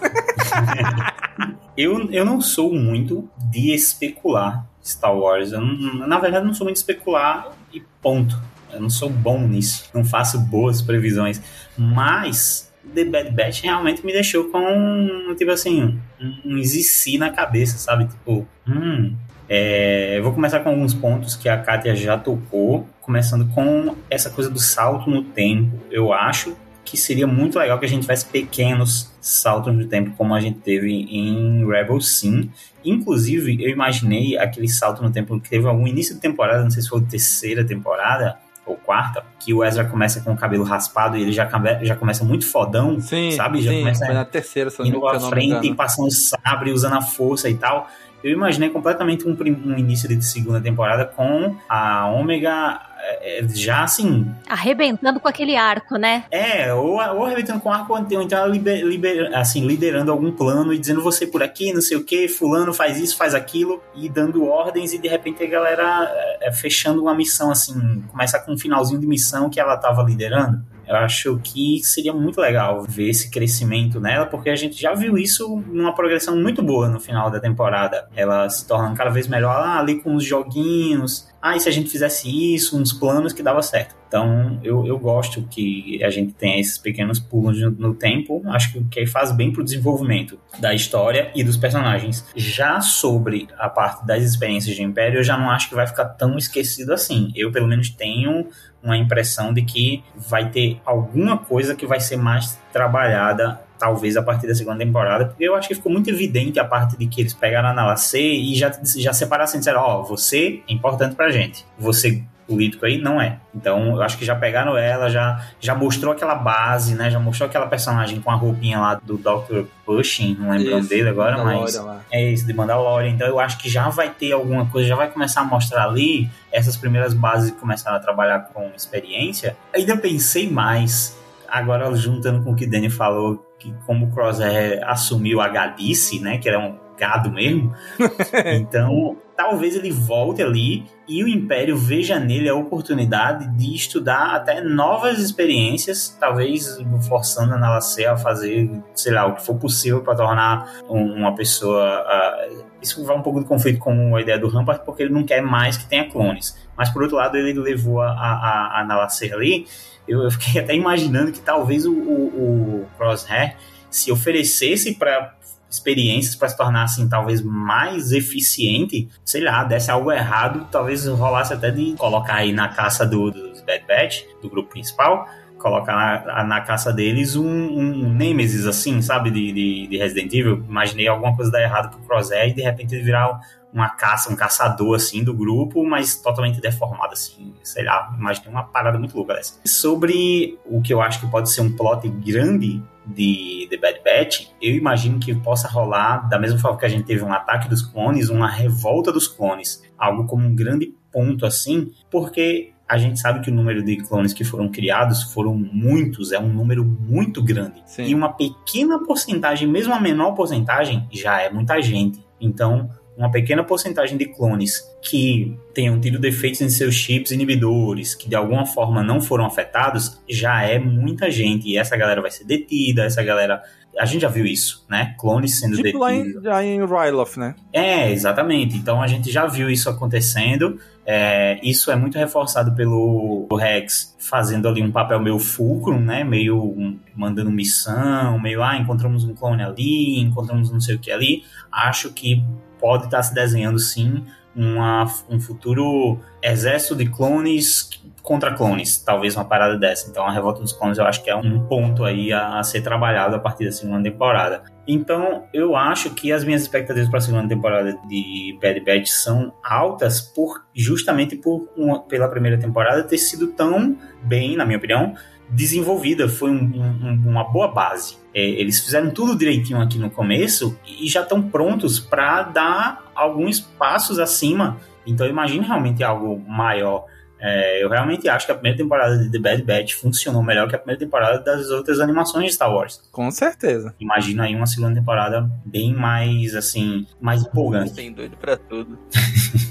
eu, eu não sou muito de especular Star Wars. Eu na verdade, não sou muito de especular e ponto. Eu não sou bom nisso. Não faço boas previsões. Mas The Bad Batch realmente me deixou com, tipo assim, um, um na cabeça, sabe? Tipo, hum. É, eu vou começar com alguns pontos que a Kátia já tocou, começando com essa coisa do salto no tempo. Eu acho que seria muito legal que a gente tivesse pequenos saltos no tempo, como a gente teve em Rebel Sim. Inclusive, eu imaginei aquele salto no tempo que teve algum início de temporada, não sei se foi terceira temporada ou quarta, que o Ezra começa com o cabelo raspado e ele já, já começa muito fodão, Sim, sabe? Já sim, começa foi na terceira, indo à frente e passando sabre, usando a força e tal. Eu imaginei completamente um, um início de segunda temporada com a Ômega é, é, já assim, Arrebentando com aquele arco, né? é, ou, ou arrebentando com arco, ou então ela liber- liber- assim, liderando algum plano e dizendo você por aqui, não sei o que, fulano faz isso, faz aquilo, e dando ordens, e de repente a galera é, é, fechando uma missão, assim, começa com um finalzinho de missão que ela tava liderando. Eu acho que seria muito legal ver esse crescimento nela, porque a gente já viu isso numa progressão muito boa no final da temporada. Ela se tornando cada vez melhor ah, ali com os joguinhos. Ah, e se a gente fizesse isso, uns planos que dava certo. Então, eu, eu gosto que a gente tenha esses pequenos pulos no, no tempo. Acho que, que faz bem pro desenvolvimento da história e dos personagens. Já sobre a parte das experiências de Império, eu já não acho que vai ficar tão esquecido assim. Eu, pelo menos, tenho uma impressão de que vai ter alguma coisa que vai ser mais trabalhada talvez a partir da segunda temporada, porque eu acho que ficou muito evidente a parte de que eles pegaram a Nala C e já, já separassem e disseram, ó, oh, você é importante pra gente, você político aí, não é. Então, eu acho que já pegaram ela, já, já mostrou aquela base, né? Já mostrou aquela personagem com a roupinha lá do Dr. Pushing, não lembro o dele agora, mas. É isso, de Mandalorian. Então, eu acho que já vai ter alguma coisa, já vai começar a mostrar ali essas primeiras bases que começaram a trabalhar com experiência. Ainda pensei mais, agora juntando com o que o Danny falou, que como o Crosshair assumiu a gadice, né? Que era um gado mesmo. então, talvez ele volte ali e o Império veja nele a oportunidade de estudar até novas experiências, talvez forçando a Nalacea a fazer, sei lá, o que for possível para tornar uma pessoa. Uh, isso vai um pouco de conflito com a ideia do Rampart, porque ele não quer mais que tenha clones. Mas por outro lado, ele levou a, a, a Nalacea ali. Eu, eu, fiquei até imaginando que talvez o, o, o Crosshair se oferecesse para experiências para se tornar assim talvez mais eficiente, sei lá, desse algo errado, talvez rolasse até de colocar aí na caça do, dos Bad Batch, do grupo principal, colocar na, na caça deles um, um, Nemesis assim, sabe, de, de, de, Resident Evil. Imaginei alguma coisa dar errado pro Crosshair e de repente ele virar uma caça, um caçador assim do grupo, mas totalmente deformado assim, sei lá, imaginei uma parada muito louca dessa. Sobre o que eu acho que pode ser um plot grande de The Bad Batch, eu imagino que possa rolar, da mesma forma que a gente teve um ataque dos clones, uma revolta dos clones. Algo como um grande ponto assim, porque a gente sabe que o número de clones que foram criados foram muitos, é um número muito grande. Sim. E uma pequena porcentagem, mesmo a menor porcentagem, já é muita gente. Então, uma pequena porcentagem de clones que tenham tido defeitos em seus chips inibidores, que de alguma forma não foram afetados, já é muita gente. E essa galera vai ser detida, essa galera. A gente já viu isso, né? Clones sendo tipo detidos. Lá em, em Ryloth, né? É, exatamente. Então a gente já viu isso acontecendo. É, isso é muito reforçado pelo Rex fazendo ali um papel meio fulcrum, né? Meio um, mandando missão, meio, ah, encontramos um clone ali, encontramos não sei o que ali. Acho que pode estar se desenhando sim uma, um futuro exército de clones contra clones, talvez uma parada dessa. Então a revolta dos clones eu acho que é um ponto aí a, a ser trabalhado a partir da segunda temporada. Então eu acho que as minhas expectativas para a segunda temporada de Bad Batch são altas por justamente por uma, pela primeira temporada ter sido tão bem, na minha opinião, desenvolvida, foi um, um, uma boa base. É, eles fizeram tudo direitinho aqui no começo e já estão prontos para dar alguns passos acima. Então imagine realmente algo maior. É, eu realmente acho que a primeira temporada de The Bad Batch funcionou melhor que a primeira temporada das outras animações de Star Wars. Com certeza. Imagina aí uma segunda temporada bem mais, assim, mais empolgante. Tem doido pra tudo.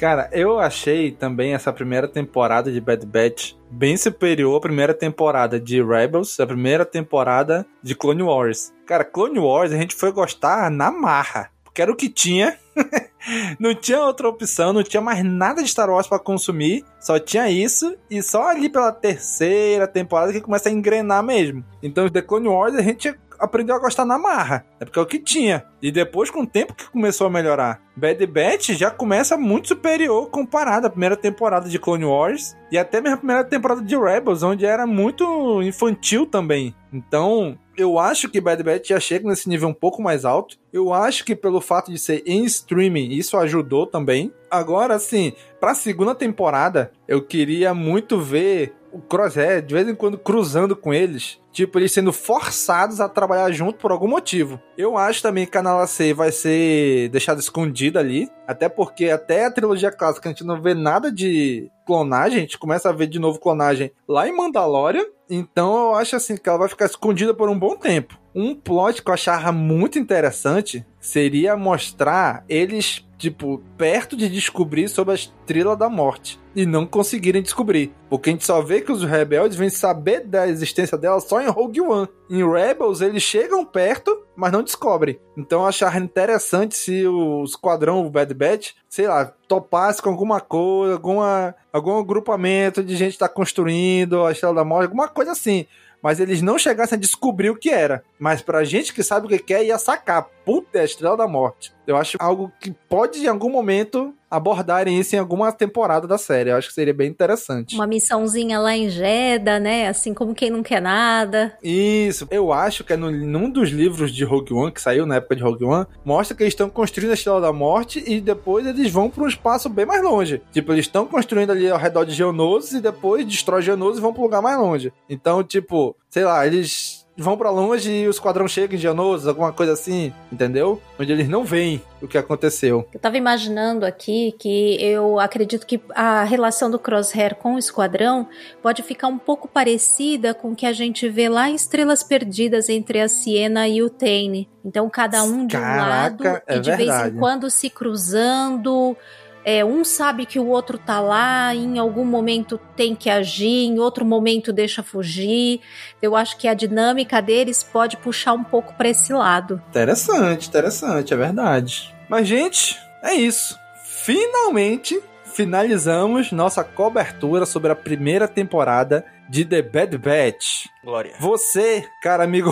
Cara, eu achei também essa primeira temporada de Bad Batch bem superior à primeira temporada de Rebels, a primeira temporada de Clone Wars. Cara, Clone Wars a gente foi gostar na marra, porque era o que tinha. não tinha outra opção, não tinha mais nada de Star Wars para consumir, só tinha isso e só ali pela terceira temporada que começa a engrenar mesmo. Então, The Clone Wars a gente aprendeu a gostar na marra. É porque é o que tinha. E depois, com o tempo que começou a melhorar. Bad Batch já começa muito superior comparado à primeira temporada de Clone Wars e até mesmo a primeira temporada de Rebels, onde era muito infantil também. Então, eu acho que Bad Batch já chega nesse nível um pouco mais alto. Eu acho que pelo fato de ser em streaming, isso ajudou também. Agora, assim, pra segunda temporada, eu queria muito ver o Crosshair de vez em quando cruzando com eles. Tipo, eles sendo forçados a trabalhar junto por algum motivo. Eu acho também que a Nala C vai ser deixada escondida ali. Até porque até a trilogia clássica a gente não vê nada de clonagem. A gente começa a ver de novo clonagem lá em Mandalorian. Então eu acho assim que ela vai ficar escondida por um bom tempo. Um plot que eu achava muito interessante seria mostrar eles, tipo, perto de descobrir sobre a Estrela da Morte. E não conseguirem descobrir. Porque a gente só vê que os rebeldes vêm saber da existência dela só em Rogue One. Em Rebels, eles chegam perto, mas não descobrem. Então eu achava interessante se o esquadrão, o Bad Batch, sei lá, topasse com alguma coisa, alguma, algum agrupamento de gente que tá construindo a Estrela da Morte, alguma coisa assim mas eles não chegassem a descobrir o que era. Mas pra gente que sabe o que quer, ia sacar. Puta, é a Estrela da Morte. Eu acho algo que pode, em algum momento, abordarem isso em alguma temporada da série. Eu acho que seria bem interessante. Uma missãozinha lá em Jeddah, né? Assim como quem não quer nada. Isso. Eu acho que é no, num dos livros de Rogue One, que saiu na época de Rogue One, mostra que eles estão construindo a Estrela da Morte e depois eles vão para um espaço bem mais longe. Tipo, eles estão construindo ali ao redor de Geonosis e depois destrói Geonosis e vão para um lugar mais longe. Então, tipo, sei lá, eles vão para longe e o esquadrão chega em Geonosis, alguma coisa assim, entendeu? Onde eles não veem o que aconteceu. Eu tava imaginando aqui que eu acredito que a relação do Crosshair com o esquadrão pode ficar um pouco parecida com o que a gente vê lá em Estrelas Perdidas entre a Siena e o Tane. Então cada um de Caraca, um lado é e de vez verdade. em quando se cruzando. É, um sabe que o outro tá lá, em algum momento tem que agir, em outro momento deixa fugir. Eu acho que a dinâmica deles pode puxar um pouco para esse lado. Interessante, interessante, é verdade. Mas, gente, é isso. Finalmente finalizamos nossa cobertura sobre a primeira temporada de The Bad Batch. Glória. Você, cara amigo.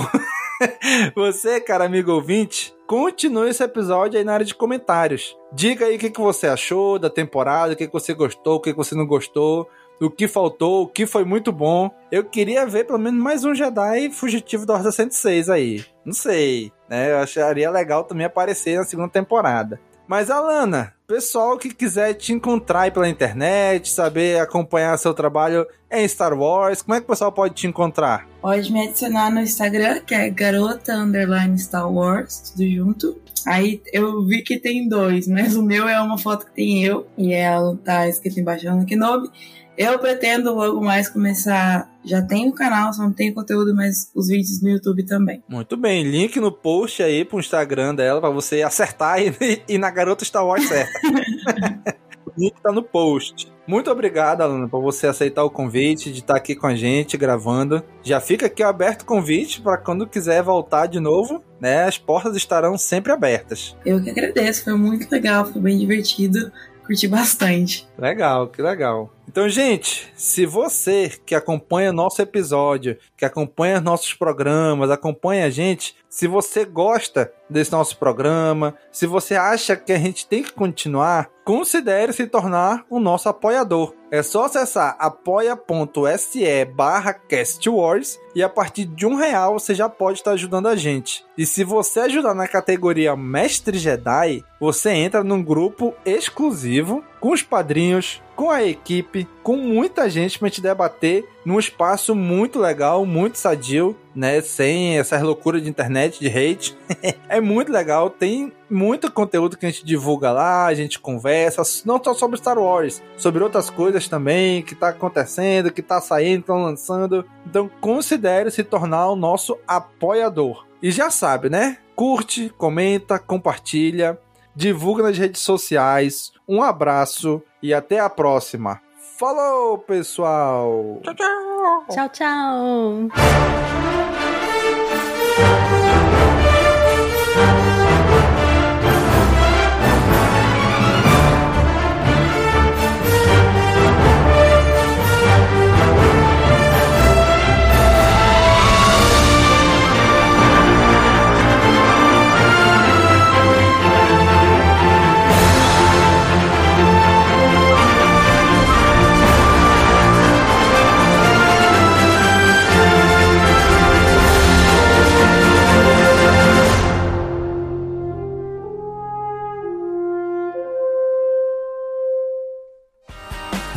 Você, cara amigo ouvinte, continue esse episódio aí na área de comentários. Diga aí o que, que você achou da temporada, o que, que você gostou, o que, que você não gostou, o que faltou, o que foi muito bom. Eu queria ver pelo menos mais um Jedi fugitivo da Ordem 106 aí. Não sei, né? Eu acharia legal também aparecer na segunda temporada. Mas, Alana, pessoal que quiser te encontrar pela internet, saber acompanhar seu trabalho em Star Wars, como é que o pessoal pode te encontrar? Pode me adicionar no Instagram, que é garota underline Star Wars, tudo junto. Aí eu vi que tem dois, mas o meu é uma foto que tem eu e ela tá escrito embaixo no Kenobi. Eu pretendo logo mais começar. Já tenho o canal, só não tenho conteúdo, mas os vídeos no YouTube também. Muito bem, link no post aí pro Instagram dela pra você acertar e ir na garota Star Wars certa. o link tá no post. Muito obrigado, Alana, por você aceitar o convite de estar aqui com a gente gravando. Já fica aqui aberto o convite para quando quiser voltar de novo, né? As portas estarão sempre abertas. Eu que agradeço, foi muito legal, foi bem divertido, curti bastante. Legal, que legal. Então, gente, se você que acompanha nosso episódio, que acompanha nossos programas, acompanha a gente, se você gosta desse nosso programa, se você acha que a gente tem que continuar, considere se tornar o nosso apoiador. É só acessar apoia.se barra castwars e a partir de um real você já pode estar ajudando a gente. E se você ajudar na categoria Mestre Jedi, você entra num grupo exclusivo com os padrinhos, com a equipe, com muita gente pra gente debater num espaço muito legal, muito sadio, né? Sem essas loucuras de internet, de hate. é muito legal, tem muito conteúdo que a gente divulga lá, a gente conversa, não só sobre Star Wars, sobre outras coisas também que tá acontecendo, que tá saindo, estão lançando. Então considere se tornar o nosso apoiador. E já sabe, né? Curte, comenta, compartilha, divulga nas redes sociais. Um abraço e até a próxima. Falou, pessoal! Tchau, tchau! Tchau, tchau!